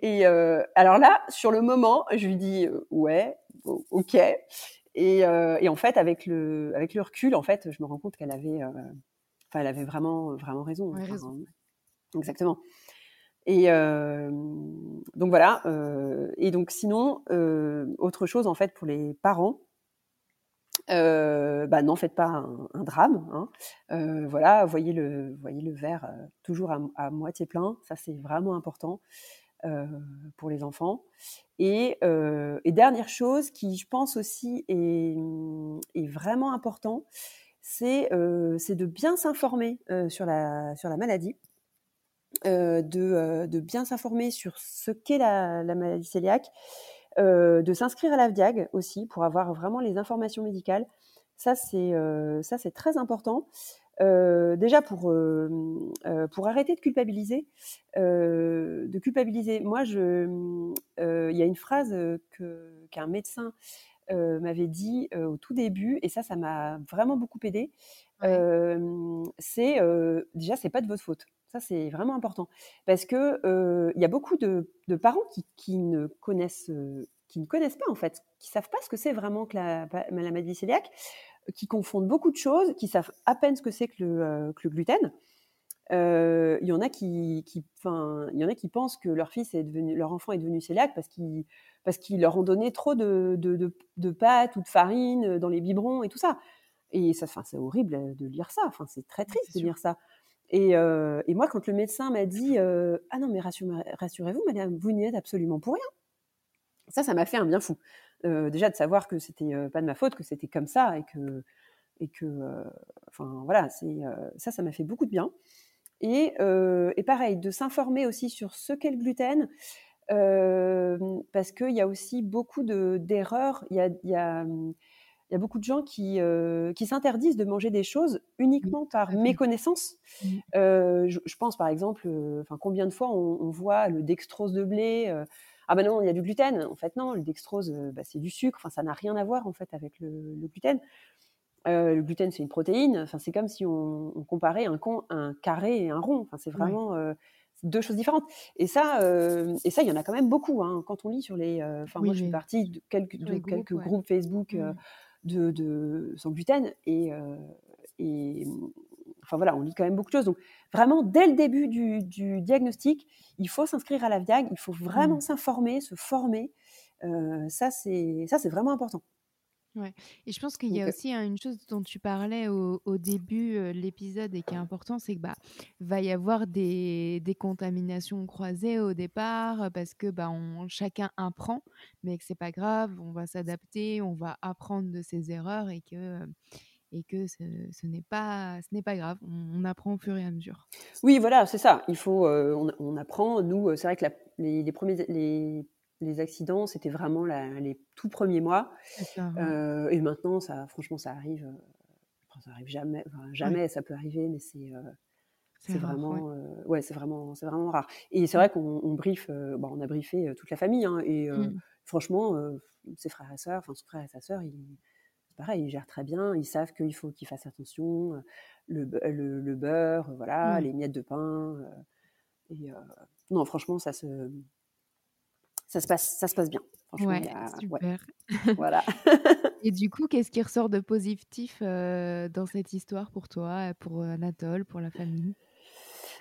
Et euh, alors là, sur le moment, je lui dis euh, ouais, ok. Et, et, en fait, avec le avec le recul, en fait, je me rends compte qu'elle avait, enfin, elle avait vraiment vraiment raison. Ouais, raison. Exactement. Et donc voilà. et donc sinon, autre chose en fait pour les parents, euh, bah, n'en faites pas un, drame. Hein. Euh, voilà, voyez le, voyez le verre euh, toujours à, moitié plein. Ça, c'est vraiment important euh, pour les enfants. Et, euh, et, dernière chose qui, je pense aussi, est, est vraiment important, c'est de bien s'informer sur la, sur la maladie. de, de bien s'informer sur ce qu'est la, la maladie cœliaque, de s'inscrire à l'AVDIAG aussi pour avoir vraiment les informations médicales. Ça, c'est euh, ça, c'est très important. Euh, déjà pour euh, euh pour arrêter de culpabiliser, euh, de culpabiliser. Moi, je, il y a une phrase que qu'un médecin m'avait dit au tout début, et ça, ça m'a vraiment beaucoup aidé. c'est déjà, c'est pas de votre faute. Ça, c'est vraiment important parce que il y a beaucoup de, parents qui, ne connaissent, qui ne connaissent pas en fait, qui savent pas ce que c'est vraiment que la, la maladie cœliaque, qui confondent beaucoup de choses, qui savent à peine ce que c'est que le, que le gluten. Il y en a qui, qui il y en a qui pensent que leur fils est devenu, leur enfant est devenu cœliaque parce qu'ils parce qu'ils leur ont donné trop de, de, de, pâtes ou de farine dans les biberons et tout ça. Et ça, c'est horrible de lire ça. Enfin, c'est très triste de lire ça. Et, et, moi, quand le médecin m'a dit Ah non, mais rassurez-vous, madame, vous n'y êtes absolument pour rien. Ça, ça m'a fait un bien fou. déjà de savoir que c'était pas de ma faute, que c'était comme ça et que, et que enfin voilà, ça, ça m'a fait beaucoup de bien. Et, pareil, de s'informer aussi sur ce qu'est le gluten, parce qu'il y a aussi beaucoup d'erreurs. Il y, a, y a, beaucoup de gens qui, qui s'interdisent de manger des choses uniquement par méconnaissance. Je, je, pense par exemple, enfin combien de fois on, voit le dextrose de blé ah ben non, il y a du gluten. En fait, non, le dextrose, bah, c'est du sucre. Enfin, ça n'a rien à voir en fait avec le, le gluten. Euh, le gluten, c'est une protéine. Enfin, c'est comme si on, comparait un, con, un carré et un rond. Enfin, c'est vraiment euh, deux choses différentes. Et ça, euh, et ça, il y en a quand même beaucoup. Hein. Quand on lit sur les, enfin, moi, je suis partie de quelques, quelques groupes Facebook de, de, sans gluten et, et enfin voilà, on lit quand même beaucoup de choses. Donc vraiment, dès le début du, du diagnostic, il faut s'inscrire à la VIAG, il faut vraiment mmh. s'informer, se former. ça, c'est ça, c'est vraiment important. Ouais. Et je pense qu'il y a aussi une chose dont tu parlais au, début de l'épisode et qui est important, c'est que bah va y avoir des, des contaminations croisées au départ parce que bah on, chacun apprend, mais que c'est pas grave, on va s'adapter, on va apprendre de ses erreurs et que et que ce, ce n'est pas ce n'est pas grave, on, apprend au fur et à mesure. Oui, voilà, c'est ça. Il faut on, on, apprend. Nous, c'est vrai que la, les, les premiers les les accidents, c'était vraiment les tout premiers mois. Euh, et maintenant, ça, franchement, ça arrive. Euh, ça arrive jamais. jamais, ça peut arriver, mais c'est euh, c'est vraiment, ouais, c'est vraiment, c'est vraiment rare. Et c'est vrai qu'on on briefe, bon, on a briefé toute la famille, hein, et mmh. franchement, ses frères et sœurs, enfin son frère et sa sœur, ils, pareil, ils gèrent très bien. Ils savent qu'il faut qu'ils fassent attention, le, le, beurre, voilà, mmh. les miettes de pain. et non, franchement, ça se, ça se passe, ça se passe bien. Ouais, super. voilà. Et du coup, qu'est-ce qui ressort de positif euh, dans cette histoire pour toi, pour Anatole, pour la famille?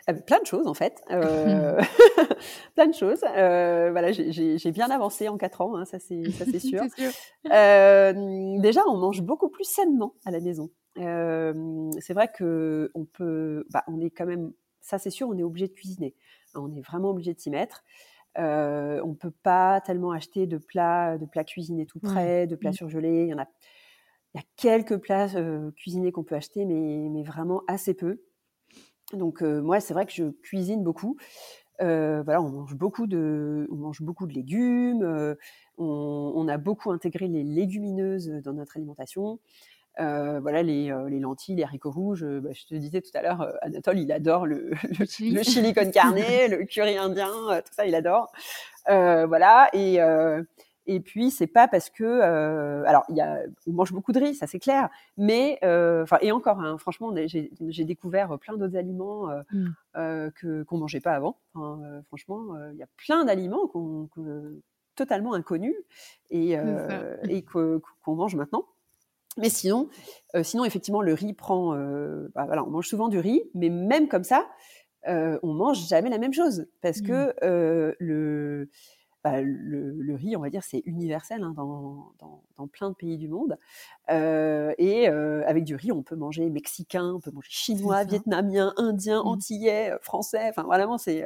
Euh, plein de choses en fait, euh, plein de choses. voilà, j'ai bien avancé en quatre ans, hein, ça c'est sûr. sûr. déjà, on mange beaucoup plus sainement à la maison. c'est vrai que on peut, bah, on est quand même, ça c'est sûr, on est obligé de cuisiner. On est vraiment obligé de s'y mettre. Euh, on peut pas tellement acheter de plats, de plats cuisinés tout près, de plats mmh. surgelés. Il y en a, il y a quelques plats euh, cuisinés qu'on peut acheter, mais, mais vraiment assez peu. Donc euh, moi, c'est vrai que je cuisine beaucoup. Euh, voilà, on mange beaucoup de, on mange beaucoup de légumes. On, on, a beaucoup intégré les légumineuses dans notre alimentation. Euh, voilà les, euh, les, lentilles, les haricots rouges. Euh, bah, je te disais tout à l'heure, Anatole, il adore le, le, chili. con carne, le curry indien, tout ça, il adore. voilà et et puis c'est pas parce que alors il y a on mange beaucoup de riz, ça c'est clair, mais enfin et encore hein, franchement j'ai découvert plein d'autres aliments mmh. que qu'on mangeait pas avant. franchement il y a plein d'aliments qu'on totalement inconnus et, et qu'on mange maintenant. Mais sinon, euh, sinon effectivement, le riz prend. Euh, bah, voilà, on mange souvent du riz, mais même comme ça, euh, on mange jamais la même chose parce que mmh. euh, le, bah, le, le, riz, on va dire, c'est universel hein, dans, dans, dans, plein de pays du monde. Euh, et avec du riz, on peut manger mexicain, on peut manger chinois, vietnamien, indien, mmh. antillais, français. Enfin, vraiment, c'est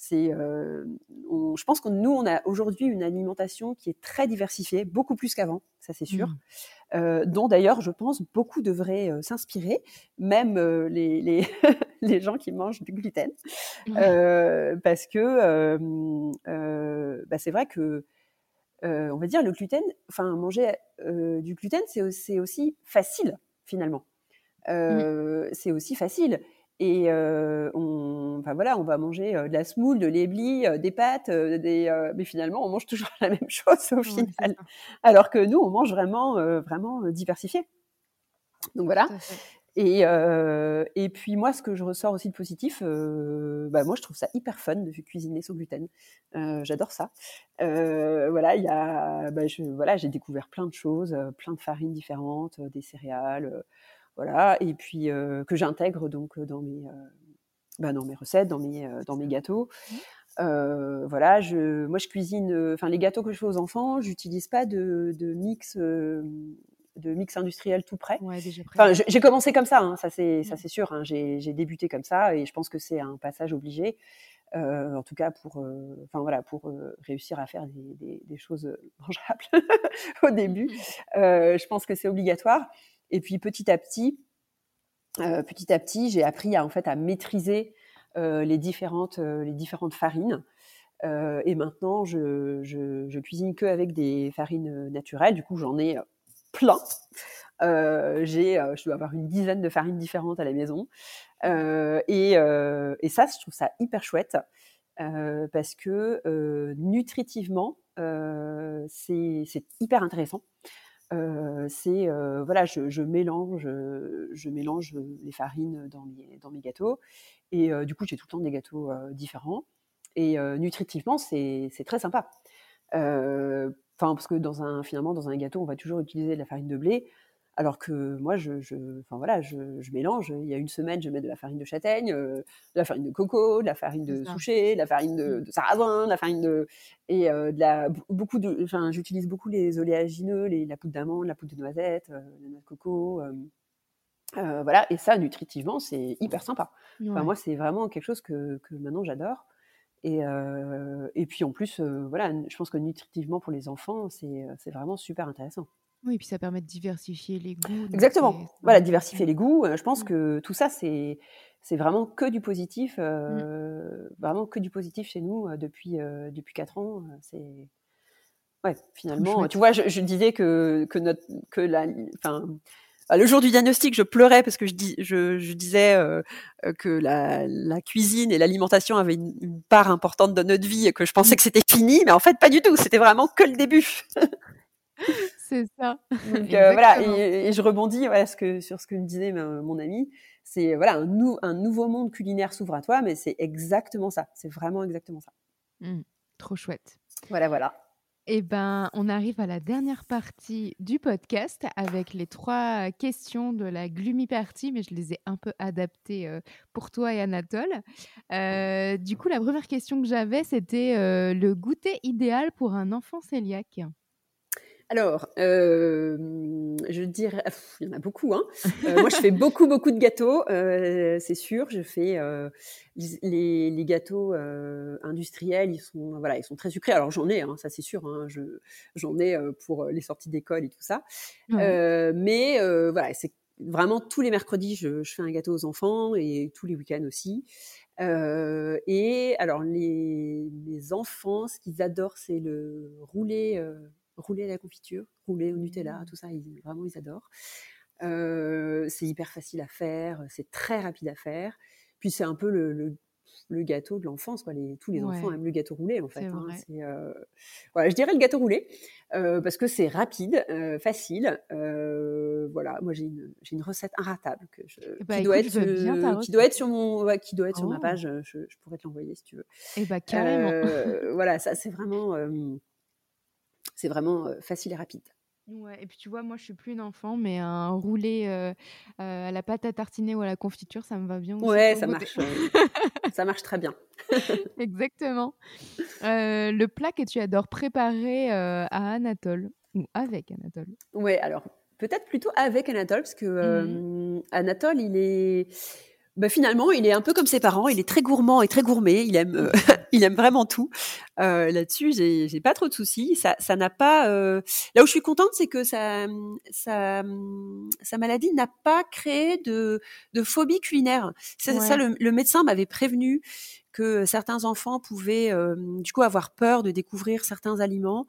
c'est, euh, je pense que nous, on a aujourd'hui une alimentation qui est très diversifiée, beaucoup plus qu'avant, ça c'est sûr. Mmh. Euh, dont d'ailleurs, je pense, beaucoup devraient euh, s'inspirer, même euh, les, les, les, gens qui mangent du gluten, parce que bah, c'est vrai que on va dire le gluten, enfin manger du gluten, c'est aussi facile finalement. C'est aussi facile Et on, enfin voilà, on va manger de la semoule, de l'éblis, des pâtes, des, mais finalement, on mange toujours la même chose au final. Alors que nous, on mange vraiment, vraiment diversifié. Donc voilà. Et, euh, et puis moi, ce que je ressors aussi de positif, euh, bah moi je trouve ça hyper fun de cuisiner sans gluten. Euh, J'adore ça. Euh, voilà, il y a, bah, je, voilà, j'ai découvert plein de choses, euh, plein de farines différentes, euh, des céréales, voilà, et puis que j'intègre donc dans mes, bah, dans mes recettes, dans mes, dans mes gâteaux. Mmh. voilà, je, moi je cuisine, enfin les gâteaux que je fais aux enfants, j'utilise pas de, de mix de mix industriel tout prêt. enfin, j'ai commencé comme ça, hein, ça c'est ça mmh. c'est sûr. Hein, j'ai débuté comme ça et je pense que c'est un passage obligé. En tout cas pour, enfin voilà, pour réussir à faire des, des, choses mangeables au début, je pense que c'est obligatoire. Et puis petit à petit, petit à petit, j'ai appris à en fait à maîtriser les différentes les différentes farines. et maintenant, je, je, cuisine que avec des farines naturelles. Du coup, j'en ai plein. Euh, j'ai, euh, je dois avoir une dizaine de farines différentes à la maison. Euh, et, et, ça, je trouve ça hyper chouette parce que nutritivement, c'est hyper intéressant. C'est voilà, je, mélange, je mélange les farines dans mes, dans mes gâteaux et du coup j'ai tout le temps des gâteaux différents et nutritivement c'est très sympa. Enfin, parce que dans un, finalement, dans un gâteau, on va toujours utiliser de la farine de blé. Alors que moi, je, enfin voilà, je, mélange. Il y a une semaine, je mets de la farine de châtaigne, euh, de la farine de coco, de la farine de souchet, de la farine de, mmh. de sarrasin, de la farine de et euh, de la beaucoup de. Enfin, j'utilise beaucoup les oléagineux, les, la poudre d'amande, la poudre de noisette, euh, la noix de coco. voilà, et ça, nutritivement, c'est hyper sympa. Enfin, moi, c'est vraiment quelque chose que, que maintenant j'adore. Et, et puis en plus, voilà, je pense que nutritivement pour les enfants, c'est vraiment super intéressant. Oui, et puis ça permet de diversifier les goûts. Exactement. Voilà, diversifier les goûts. Je pense mmh. que tout ça, c'est c'est vraiment que du positif, mmh. vraiment que du positif chez nous depuis depuis quatre ans. C'est ouais, finalement, tu vois, je, je, disais que que notre que la, enfin bah, le jour du diagnostic, je pleurais parce que je, dis, je, disais euh, que la, cuisine et l'alimentation avaient une, part importante de notre vie et que je pensais que c'était fini, mais en fait pas du tout. C'était vraiment que le début. C'est ça. Donc, euh, voilà, et, je rebondis ce que, sur ce que me disait mon ami. C'est voilà un, un, nouveau monde culinaire s'ouvre à toi, mais c'est exactement ça. C'est vraiment exactement ça. Mmh, trop chouette. Voilà, voilà. Eh ben, on arrive à la dernière partie du podcast avec les trois questions de la gloomy party, mais je les ai un peu adaptées euh, pour toi et Anatole. Euh, du coup, la première question que j'avais, c'était euh, le goûter idéal pour un enfant cœliaque. Alors, euh, je dirais, il y en a beaucoup. Hein. Euh, moi, je fais beaucoup, beaucoup de gâteaux, euh, c'est sûr. Je fais euh, les, les, gâteaux euh, industriels, ils sont, voilà, ils sont très sucrés. Alors, j'en ai, hein, ça c'est sûr. Hein, je, j'en ai euh, pour les sorties d'école et tout ça. mais voilà, c'est vraiment tous les mercredis, je, je, fais un gâteau aux enfants et tous les week-ends aussi. et alors, les, les enfants, ce qu'ils adorent, c'est le roulé rouler à la confiture, rouler au Nutella, mmh. tout ça, ils, vraiment ils adorent. Euh, c'est hyper facile à faire, c'est très rapide à faire. Puis c'est un peu le, gâteau de l'enfance, quoi. Les, tous les enfants aiment le gâteau roulé en fait. Hein. Euh, voilà, je dirais le gâteau roulé euh, parce que c'est rapide, facile. voilà, moi j'ai une, une, recette inratable que je, bah, qui, doit être, qui doit être sur mon, qui doit être sur ma oh. page. Je, pourrais te l'envoyer si tu veux. Et eh bah carrément. voilà, ça c'est vraiment c'est vraiment facile et rapide. Ouais, et puis tu vois, moi je suis plus une enfant, mais un roulé à la pâte à tartiner ou à la confiture, ça me va bien. Aussi ouais, ça marche. ça marche très bien. Exactement. le plat que tu adores préparer à Anatole ou avec Anatole? Ouais, alors peut-être plutôt avec Anatole, parce que mmh. Anatole, il est bah, finalement, il est un peu comme ses parents. Il est très gourmand et très gourmet. Il aime, euh, il aime vraiment tout. Euh, Là-dessus, j'ai, pas trop de soucis. Ça, ça n'a pas. Euh... Là où je suis contente, c'est que sa, sa, sa maladie n'a pas créé de, de phobie culinaire. C'est ça. Le, le, médecin m'avait prévenu que certains enfants pouvaient du coup avoir peur de découvrir certains aliments.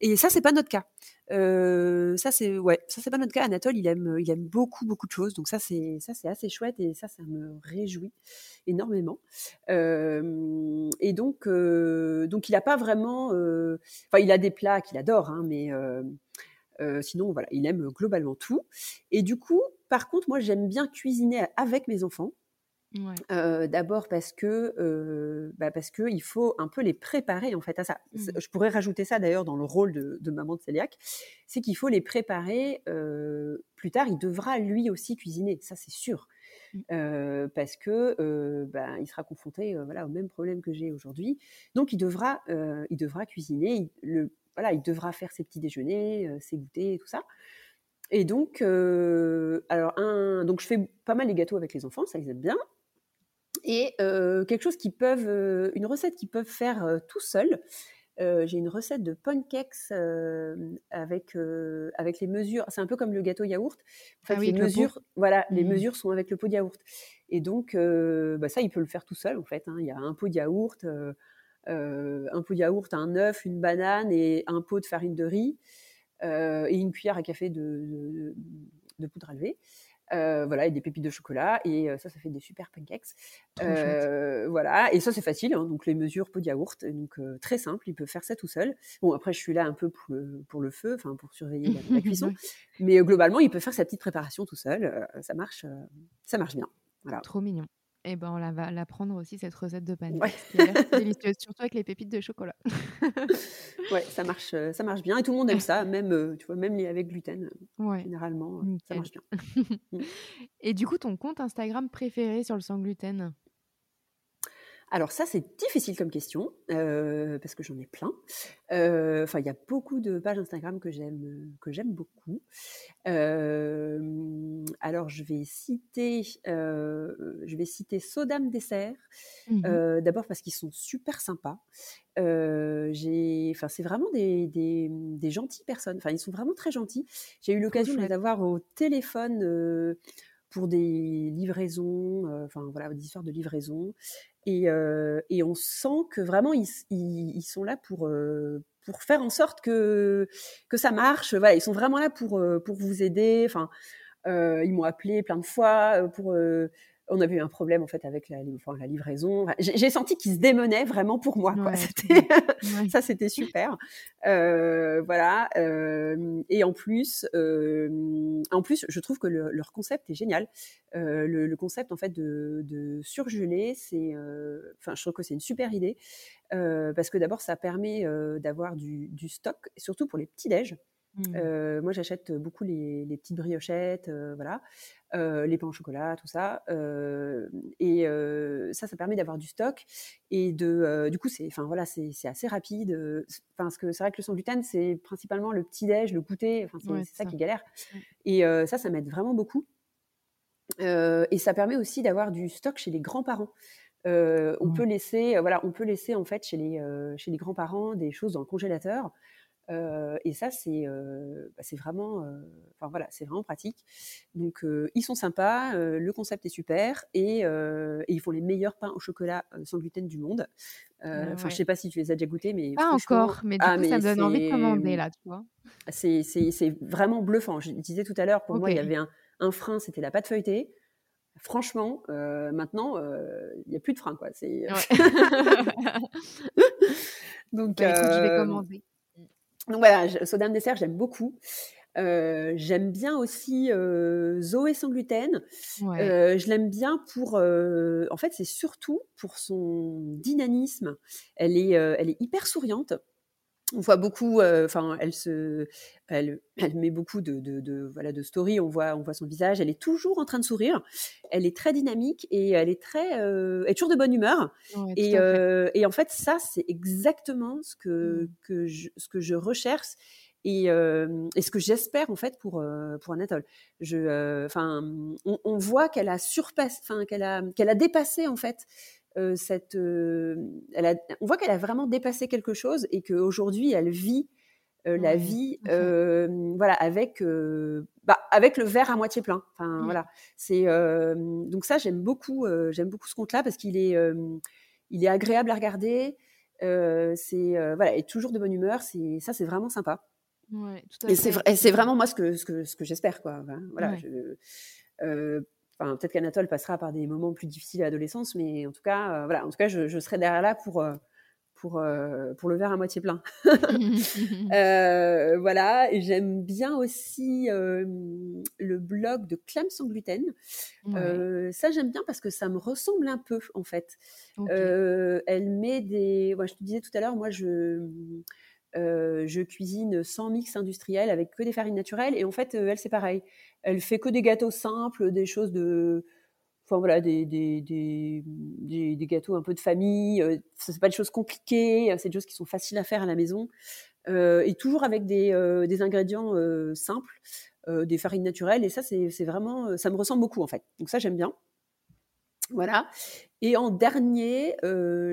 Et ça, c'est pas notre cas. Ça c'est ouais, ça c'est pas notre cas. Anatole, il aime, il aime beaucoup beaucoup de choses, donc ça c'est ça c'est assez chouette et ça ça me réjouit énormément. et donc donc il a pas vraiment, enfin il a des plats qu'il adore, hein, mais sinon voilà, il aime globalement tout. Et du coup, par contre, moi j'aime bien cuisiner avec mes enfants. D'abord parce que bah parce que il faut un peu les préparer en fait à ça. Mmh. Je pourrais rajouter ça d'ailleurs dans le rôle de, maman de cœliaque, c'est qu'il faut les préparer. plus tard, il devra lui aussi cuisiner, ça c'est sûr, mmh. parce que bah, il sera confronté voilà au même problème que j'ai aujourd'hui. Donc il devra il devra cuisiner. Il, le, voilà, il devra faire ses petits déjeuners, ses goûters, tout ça. Et donc, alors un, donc je fais pas mal les gâteaux avec les enfants, ça ils aiment bien. Et quelque chose qui peuvent, une recette qu'ils peuvent faire tout seuls. j'ai une recette de pancakes avec avec les mesures. C'est un peu comme le gâteau yaourt. En fait, ah les mesures, voilà, les mmh mesures sont avec le pot de yaourt. Et donc, bah ça, il peut le faire tout seul en fait. Hein. Il y a un pot de yaourt, un pot de yaourt, un œuf, une banane et un pot de farine de riz et une cuillère à café de, de, de poudre à lever. Euh, voilà, et des pépites de chocolat. Et euh, ça, ça fait des super pancakes. Euh, voilà, et ça, c'est facile. Hein, donc, les mesures pot de yaourt, donc très simple. Il peut faire ça tout seul. Bon, après, je suis là un peu pour le, pour le feu, enfin, pour surveiller la, cuisson. Mais globalement, il peut faire sa petite préparation tout seul. ça marche, ça marche bien. Voilà. Trop mignon. Et ben, on va l'apprendre aussi, cette recette de pancakes, ouais. délicieuse, surtout avec les pépites de chocolat. ouais, ça marche, ça marche bien. Et tout le monde aime ça, même, tu vois, même les avec gluten, généralement, ça marche bien. Mmh. Et du coup, ton compte Instagram préféré sur le sans gluten? Alors ça, c'est difficile comme question, euh, parce que j'en ai plein. Euh, enfin, il y a beaucoup de pages Instagram que j'aime, que j'aime beaucoup. Euh, alors, je vais citer, je vais citer Sodame Dessert. Mmh d'abord parce qu'ils sont super sympas. j'ai, enfin, c'est vraiment des, des, des, gentilles personnes. Enfin, ils sont vraiment très gentils. J'ai eu l'occasion de les avoir au téléphone pour des livraisons, enfin voilà, des histoires de livraison. Et, et, on sent que vraiment ils, ils, sont là pour pour faire en sorte que que ça marche. Voilà, ils sont vraiment là pour pour vous aider. Enfin, ils m'ont appelé plein de fois pour on avait eu un problème en fait avec la, la livraison. j'ai senti qu'ils se démenaient vraiment pour moi. ça, c'était super. Euh, voilà. Euh, et en plus, euh, en plus, je trouve que leur concept est génial. Le, concept en fait de, surgeler, c'est, enfin, je trouve que c'est une super idée parce que d'abord, ça permet d'avoir du, du, stock, surtout pour les petits déj. Mmh. moi, j'achète beaucoup les, petites briochettes, voilà, les pains au chocolat, tout ça. et ça, ça permet d'avoir du stock et de, du coup, c'est, enfin voilà, c'est assez rapide. Parce que c'est vrai que le sans gluten, c'est principalement le petit déj, le goûter. Enfin, c'est ça, qui galère. Et ça, ça m'aide vraiment beaucoup. et ça permet aussi d'avoir du stock chez les grands-parents. on peut laisser, voilà, on peut laisser en fait chez les chez les grands-parents des choses dans le congélateur. Euh, et ça, c'est euh, bah, vraiment, euh, enfin voilà, c'est vraiment pratique. Donc, ils sont sympas, le concept est super, et, ils font les meilleurs pains au chocolat sans gluten du monde. Ah enfin, je sais pas si tu les as déjà goûtés, mais pas encore. Mais du ah, coup, ça me donne envie de commander là, tu vois. C'est vraiment bluffant. Je disais tout à l'heure, pour moi, il y avait un, frein, c'était la pâte feuilletée franchement, maintenant, il n'y a plus de frein. Quoi. Ouais. Donc, bah, écoute, je vais commander. Donc voilà, Sodame Dessert, j'aime beaucoup. Euh, j'aime bien aussi euh, Zoé sans gluten. Euh, je l'aime bien pour, en fait, c'est surtout pour son dynamisme. Elle est, elle est hyper souriante on voit beaucoup, euh, enfin, elle se, elle, elle, met beaucoup de, de, de, voilà, de stories. On voit, on voit son visage. Elle est toujours en train de sourire. Elle est très dynamique et elle est très, euh, elle est toujours de bonne humeur. et, euh, et, en fait, ça, c'est exactement ce que, mmh. que je, ce que je recherche et, et ce que j'espère en fait pour pour Anatole. Je, enfin, on, on, voit qu'elle a surpassé, enfin, qu'elle a, qu'elle a dépassé en fait euh, cette, euh, elle a, on voit qu'elle a vraiment dépassé quelque chose et qu'aujourd'hui elle vit euh, la vie, voilà, avec bah, avec le verre à moitié plein. Enfin voilà, c'est donc ça j'aime beaucoup, j'aime beaucoup ce compte-là parce qu'il est il est agréable à regarder. c'est voilà, et toujours de bonne humeur. C'est ça, c'est vraiment sympa. Ouais, tout à et c'est vraiment moi ce que ce que, ce que j'espère quoi. voilà. Peut-être qu'Anatole passera par des moments plus difficiles à l'adolescence, mais en tout cas, voilà, en tout cas, je, je serai derrière là pour pour, euh, pour le verre à moitié plein. euh, voilà, et j'aime bien aussi euh, le blog de Clam sans gluten. Euh, ça, j'aime bien parce que ça me ressemble un peu, en fait. elle met des... je te disais tout à l'heure, moi, je... je cuisine sans mix industriel avec que des farines naturelles et en fait elle c'est pareil. Elle fait que des gâteaux simples des choses de enfin voilà des, des, des, gâteaux un peu de famille euh, Ce c'est pas des choses compliquées euh, c'est des choses qui sont faciles à faire à la maison euh, et toujours avec des ingrédients simples des farines naturelles et ça c'est vraiment ça me ressemble beaucoup en fait. Donc ça j'aime bien voilà et en dernier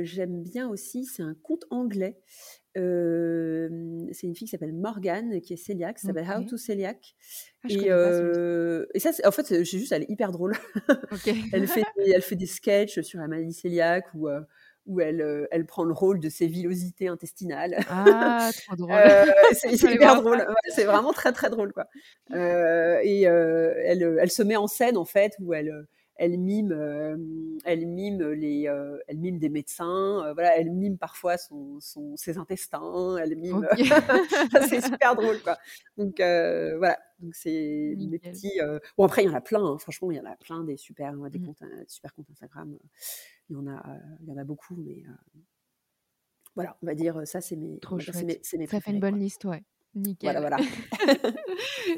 j'aime bien aussi c'est un conte anglais c'est une fille qui s'appelle Morgane, qui est cœliaque, ça s'appelle How to Celiac. Ah, et, et, ça, en fait, c'est juste, elle est hyper drôle. elle, fait, elle fait des sketchs sur la maladie cœliaque où, où elle, elle prend le rôle de ses villosités intestinales. Ah, trop drôle. c'est hyper drôle. c'est vraiment très, très drôle. Quoi. et elle, elle se met en scène, en fait, où elle elle mime, euh, elle mime les, euh, elle mime des médecins, euh, voilà, elle mime parfois son, ses intestins, elle mime, c'est super drôle quoi. Donc voilà, donc c'est des petits. Bon après il y en a plein, hein. franchement il y en a plein des super, des mmh. comptes, super comptes Instagram, il y en a, il y en a beaucoup, mais voilà, on va dire ça c'est mes, Trop mes, ça fait une bonne liste, ouais. Nickel. Voilà, voilà.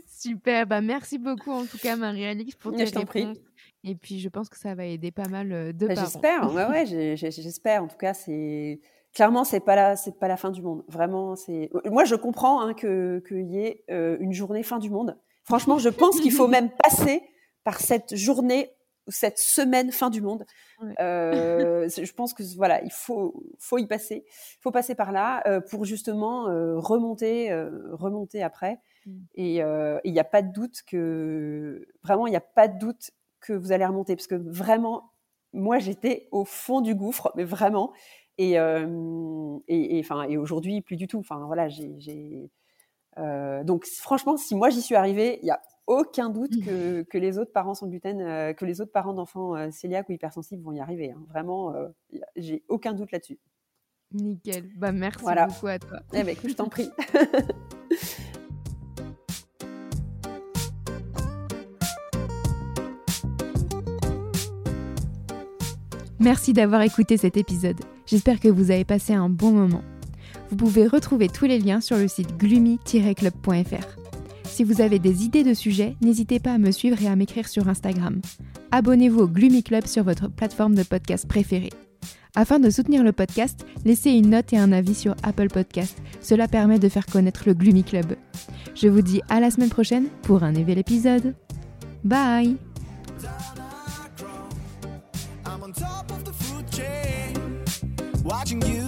Super. Bah, merci beaucoup, en tout cas, Marie-Alix, pour tes réponses. Et puis, je pense que ça va aider pas mal de bah, J'espère, ouais, ouais, j'espère. En tout cas, c'est clairement, c'est pas la, c'est pas la fin du monde. Vraiment, c'est. Moi, je comprends hein, que qu'il y ait une journée fin du monde. Franchement, je pense qu'il faut même passer par cette journée cette semaine fin du monde. Euh, je pense que voilà, il faut, faut y passer, il faut passer par là euh, pour justement euh, remonter, remonter après. Mmh. Et il n'y a pas de doute que vraiment, il n'y a pas de doute que vous allez remonter parce que vraiment, moi j'étais au fond du gouffre, mais vraiment. Et et, enfin et aujourd'hui plus du tout. Enfin voilà, j'ai donc franchement, si moi j'y suis arrivée, il y a aucun doute que, que, les autres parents sans gluten, euh, que les autres parents d'enfants euh, cœliaques ou hypersensibles vont y arriver. Hein. Vraiment, euh, j'ai aucun doute là-dessus. Nickel. Bah merci beaucoup à toi. Eh ben, je t'en prie. Merci d'avoir écouté cet épisode. J'espère que vous avez passé un bon moment. Vous pouvez retrouver tous les liens sur le site gloomy-club.fr. Si vous avez des idées de sujets, n'hésitez pas à me suivre et à m'écrire sur Instagram. Abonnez-vous au Gloomy Club sur votre plateforme de podcast préférée. Afin de soutenir le podcast, laissez une note et un avis sur Apple Podcast. Cela permet de faire connaître le Gloomy Club. Je vous dis à la semaine prochaine pour un nouvel épisode. Bye watching you